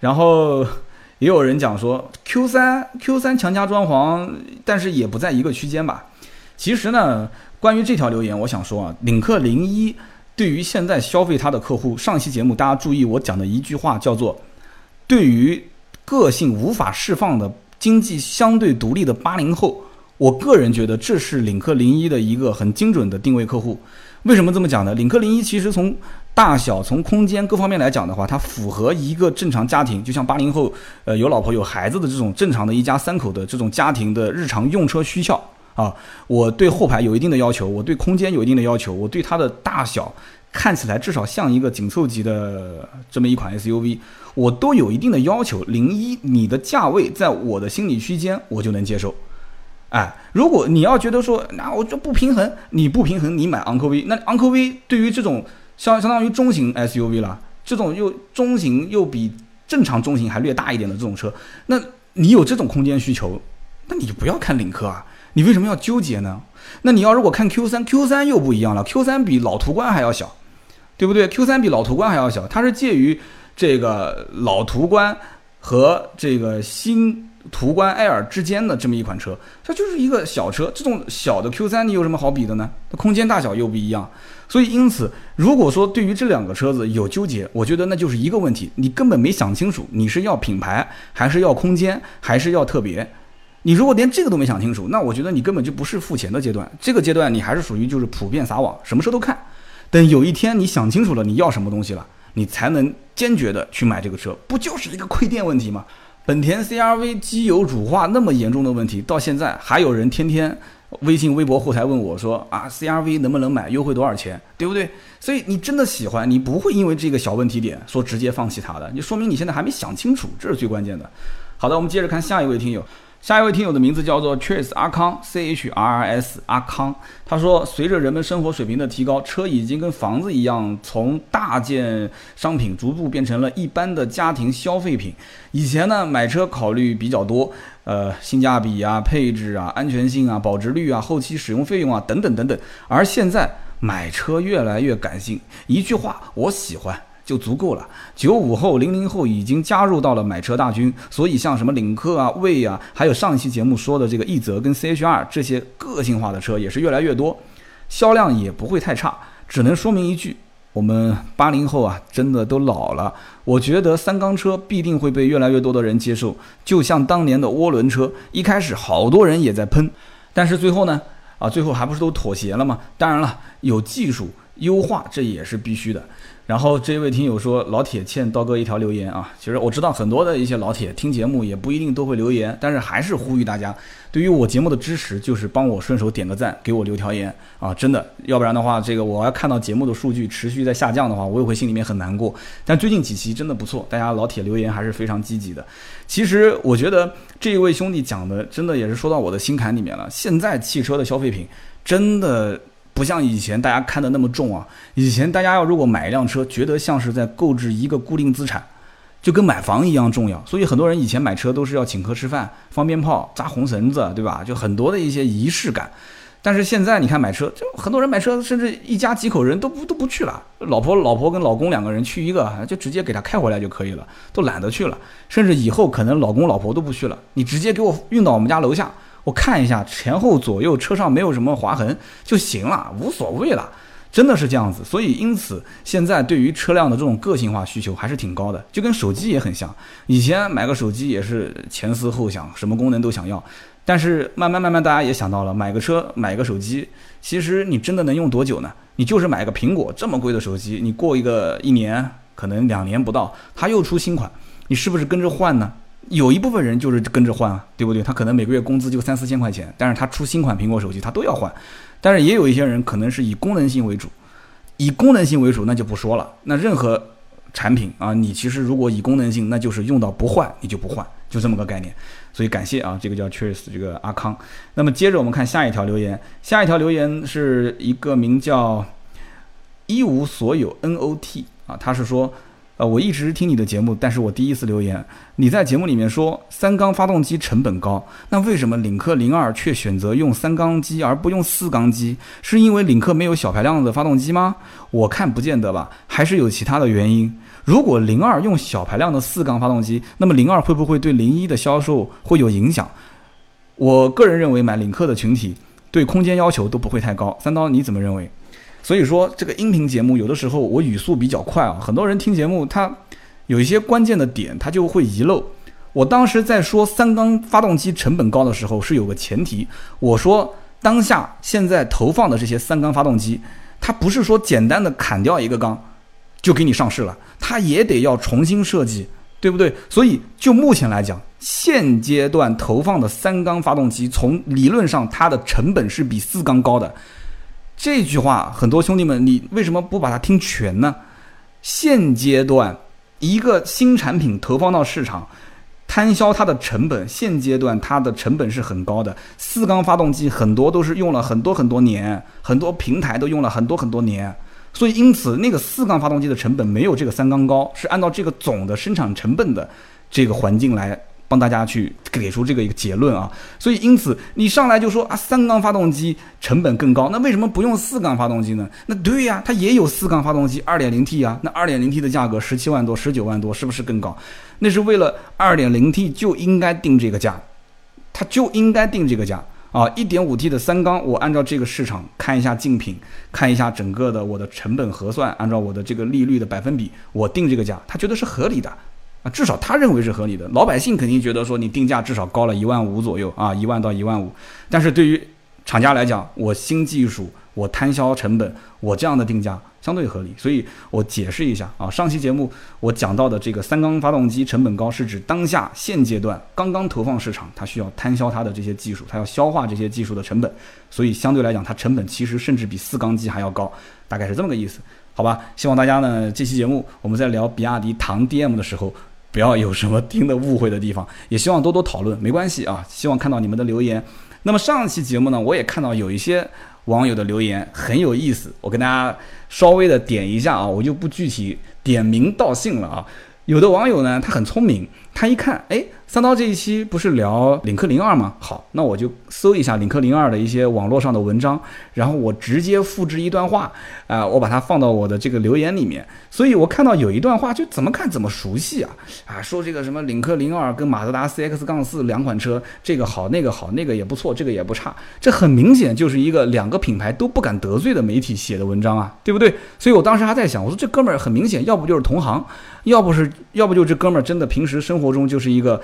然后也有人讲说 Q 三 Q 三强加装潢，但是也不在一个区间吧。其实呢，关于这条留言，我想说啊，领克零一对于现在消费它的客户，上期节目大家注意我讲的一句话叫做，对于。个性无法释放的经济相对独立的八零后，我个人觉得这是领克零一的一个很精准的定位客户。为什么这么讲呢？领克零一其实从大小、从空间各方面来讲的话，它符合一个正常家庭，就像八零后，呃，有老婆有孩子的这种正常的一家三口的这种家庭的日常用车需要啊。我对后排有一定的要求，我对空间有一定的要求，我对它的大小看起来至少像一个紧凑级的这么一款 SUV。我都有一定的要求，零一你的价位在我的心理区间，我就能接受。哎，如果你要觉得说，那我就不平衡，你不平衡，你买昂科威，那昂科威对于这种相相当于中型 SUV 了，这种又中型又比正常中型还略大一点的这种车，那你有这种空间需求，那你就不要看领克啊，你为什么要纠结呢？那你要如果看 Q 三，Q 三又不一样了，Q 三比老途观还要小，对不对？Q 三比老途观还要小，它是介于。这个老途观和这个新途观 L 之间的这么一款车，它就是一个小车。这种小的 Q3，你有什么好比的呢？它空间大小又不一样。所以，因此，如果说对于这两个车子有纠结，我觉得那就是一个问题，你根本没想清楚，你是要品牌，还是要空间，还是要特别？你如果连这个都没想清楚，那我觉得你根本就不是付钱的阶段。这个阶段，你还是属于就是普遍撒网，什么车都看。等有一天你想清楚了，你要什么东西了？你才能坚决的去买这个车，不就是一个亏电问题吗？本田 CRV 机油乳化那么严重的问题，到现在还有人天天微信、微博后台问我说啊，CRV 能不能买，优惠多少钱，对不对？所以你真的喜欢，你不会因为这个小问题点说直接放弃它的，你说明你现在还没想清楚，这是最关键的。好的，我们接着看下一位听友。下一位听友的名字叫做 Chris 阿康，C H R R S 阿康。他说，随着人们生活水平的提高，车已经跟房子一样，从大件商品逐步变成了一般的家庭消费品。以前呢，买车考虑比较多，呃，性价比啊、配置啊、安全性啊、保值率啊、后期使用费用啊等等等等。而现在，买车越来越感性，一句话我喜欢就足够了。九五后、零零后已经加入到了买车大军，所以像什么领克啊、魏啊，还有上一期节目说的这个奕泽跟 CHR 这些个性化的车也是越来越多，销量也不会太差。只能说明一句。我们八零后啊，真的都老了。我觉得三缸车必定会被越来越多的人接受，就像当年的涡轮车，一开始好多人也在喷，但是最后呢，啊，最后还不是都妥协了吗？当然了，有技术优化，这也是必须的。然后这位听友说，老铁欠刀哥一条留言啊。其实我知道很多的一些老铁听节目也不一定都会留言，但是还是呼吁大家，对于我节目的支持就是帮我顺手点个赞，给我留条言啊，真的，要不然的话，这个我要看到节目的数据持续在下降的话，我也会心里面很难过。但最近几期真的不错，大家老铁留言还是非常积极的。其实我觉得这一位兄弟讲的真的也是说到我的心坎里面了。现在汽车的消费品真的。不像以前大家看的那么重啊！以前大家要如果买一辆车，觉得像是在购置一个固定资产，就跟买房一样重要。所以很多人以前买车都是要请客吃饭、放鞭炮、扎红绳子，对吧？就很多的一些仪式感。但是现在你看买车，就很多人买车，甚至一家几口人都不都不去了，老婆老婆跟老公两个人去一个，就直接给他开回来就可以了，都懒得去了。甚至以后可能老公老婆都不去了，你直接给我运到我们家楼下。我看一下前后左右车上没有什么划痕就行了，无所谓了，真的是这样子。所以因此现在对于车辆的这种个性化需求还是挺高的，就跟手机也很像。以前买个手机也是前思后想，什么功能都想要。但是慢慢慢慢大家也想到了，买个车买个手机，其实你真的能用多久呢？你就是买个苹果这么贵的手机，你过一个一年可能两年不到，它又出新款，你是不是跟着换呢？有一部分人就是跟着换啊，对不对？他可能每个月工资就三四千块钱，但是他出新款苹果手机，他都要换。但是也有一些人可能是以功能性为主，以功能性为主，那就不说了。那任何产品啊，你其实如果以功能性，那就是用到不换你就不换，就这么个概念。所以感谢啊，这个叫 Cheers 这个阿康。那么接着我们看下一条留言，下一条留言是一个名叫一无所有 NOT 啊，他是说。呃，我一直听你的节目，但是我第一次留言。你在节目里面说三缸发动机成本高，那为什么领克零二却选择用三缸机而不用四缸机？是因为领克没有小排量的发动机吗？我看不见得吧，还是有其他的原因。如果零二用小排量的四缸发动机，那么零二会不会对零一的销售会有影响？我个人认为买领克的群体对空间要求都不会太高。三刀你怎么认为？所以说，这个音频节目有的时候我语速比较快啊，很多人听节目他有一些关键的点他就会遗漏。我当时在说三缸发动机成本高的时候是有个前提，我说当下现在投放的这些三缸发动机，它不是说简单的砍掉一个缸就给你上市了，它也得要重新设计，对不对？所以就目前来讲，现阶段投放的三缸发动机，从理论上它的成本是比四缸高的。这句话，很多兄弟们，你为什么不把它听全呢？现阶段一个新产品投放到市场，摊销它的成本，现阶段它的成本是很高的。四缸发动机很多都是用了很多很多年，很多平台都用了很多很多年，所以因此那个四缸发动机的成本没有这个三缸高，是按照这个总的生产成本的这个环境来。帮大家去给出这个一个结论啊，所以因此你上来就说啊，三缸发动机成本更高，那为什么不用四缸发动机呢？那对呀，它也有四缸发动机，二点零 T 啊，那二点零 T 的价格十七万多、十九万多，是不是更高？那是为了二点零 T 就应该定这个价，它就应该定这个价啊！一点五 T 的三缸，我按照这个市场看一下竞品，看一下整个的我的成本核算，按照我的这个利率的百分比，我定这个价，他觉得是合理的。啊，至少他认为是合理的，老百姓肯定觉得说你定价至少高了一万五左右啊，一万到一万五。但是对于厂家来讲，我新技术，我摊销成本，我这样的定价相对合理。所以我解释一下啊，上期节目我讲到的这个三缸发动机成本高，是指当下现阶段刚刚投放市场，它需要摊销它的这些技术，它要消化这些技术的成本，所以相对来讲，它成本其实甚至比四缸机还要高，大概是这么个意思，好吧？希望大家呢，这期节目我们在聊比亚迪唐 DM 的时候。不要有什么听的误会的地方，也希望多多讨论，没关系啊。希望看到你们的留言。那么上期节目呢，我也看到有一些网友的留言很有意思，我跟大家稍微的点一下啊，我就不具体点名道姓了啊。有的网友呢，他很聪明，他一看，哎，三刀这一期不是聊领克零二吗？好，那我就搜一下领克零二的一些网络上的文章，然后我直接复制一段话，啊，我把它放到我的这个留言里面。所以我看到有一段话，就怎么看怎么熟悉啊啊，说这个什么领克零二跟马自达 CX 杠四两款车，这个好那个好，那个也不错，这个也不差，这很明显就是一个两个品牌都不敢得罪的媒体写的文章啊，对不对？所以我当时还在想，我说这哥们儿很明显，要不就是同行，要不是要不就这哥们儿真的平时生活中就是一个。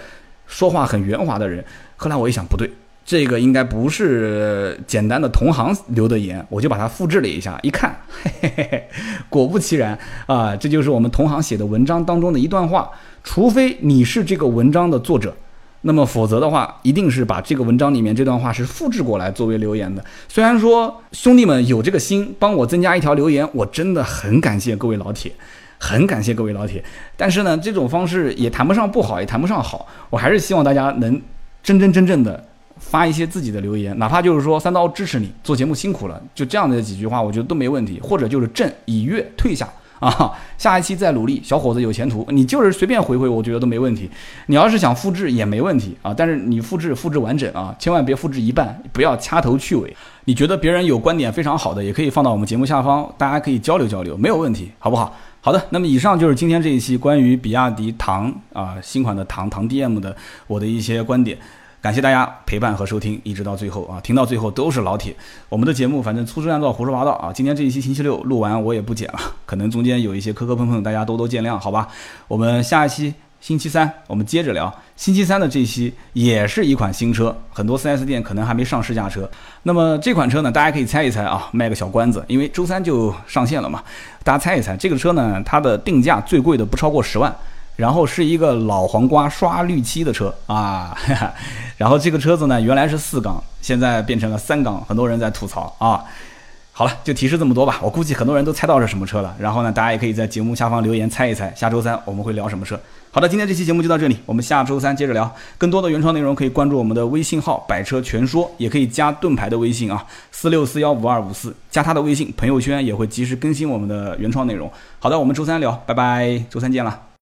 说话很圆滑的人，后来我一想不对，这个应该不是简单的同行留的言，我就把它复制了一下，一看，嘿嘿嘿，果不其然啊，这就是我们同行写的文章当中的一段话。除非你是这个文章的作者，那么否则的话，一定是把这个文章里面这段话是复制过来作为留言的。虽然说兄弟们有这个心帮我增加一条留言，我真的很感谢各位老铁。很感谢各位老铁，但是呢，这种方式也谈不上不好，也谈不上好。我还是希望大家能真真正正的发一些自己的留言，哪怕就是说三刀支持你做节目辛苦了，就这样的几句话，我觉得都没问题。或者就是朕已阅退下啊，下一期再努力，小伙子有前途。你就是随便回回，我觉得都没问题。你要是想复制也没问题啊，但是你复制复制完整啊，千万别复制一半，不要掐头去尾。你觉得别人有观点非常好的，也可以放到我们节目下方，大家可以交流交流，没有问题，好不好？好的，那么以上就是今天这一期关于比亚迪唐啊新款的唐唐 DM 的我的一些观点，感谢大家陪伴和收听，一直到最后啊，听到最后都是老铁。我们的节目反正粗制滥造、胡说八道啊，今天这一期星期六录完我也不剪了，可能中间有一些磕磕碰碰，大家多多见谅，好吧？我们下一期。星期三我们接着聊，星期三的这期也是一款新车，很多 4S 店可能还没上试驾车。那么这款车呢，大家可以猜一猜啊，卖个小关子，因为周三就上线了嘛，大家猜一猜，这个车呢，它的定价最贵的不超过十万，然后是一个老黄瓜刷绿漆的车啊，然后这个车子呢，原来是四缸，现在变成了三缸，很多人在吐槽啊。好了，就提示这么多吧。我估计很多人都猜到是什么车了。然后呢，大家也可以在节目下方留言猜一猜，下周三我们会聊什么车。好的，今天这期节目就到这里，我们下周三接着聊。更多的原创内容可以关注我们的微信号“百车全说”，也可以加盾牌的微信啊，四六四幺五二五四，加他的微信，朋友圈也会及时更新我们的原创内容。好的，我们周三聊，拜拜，周三见了。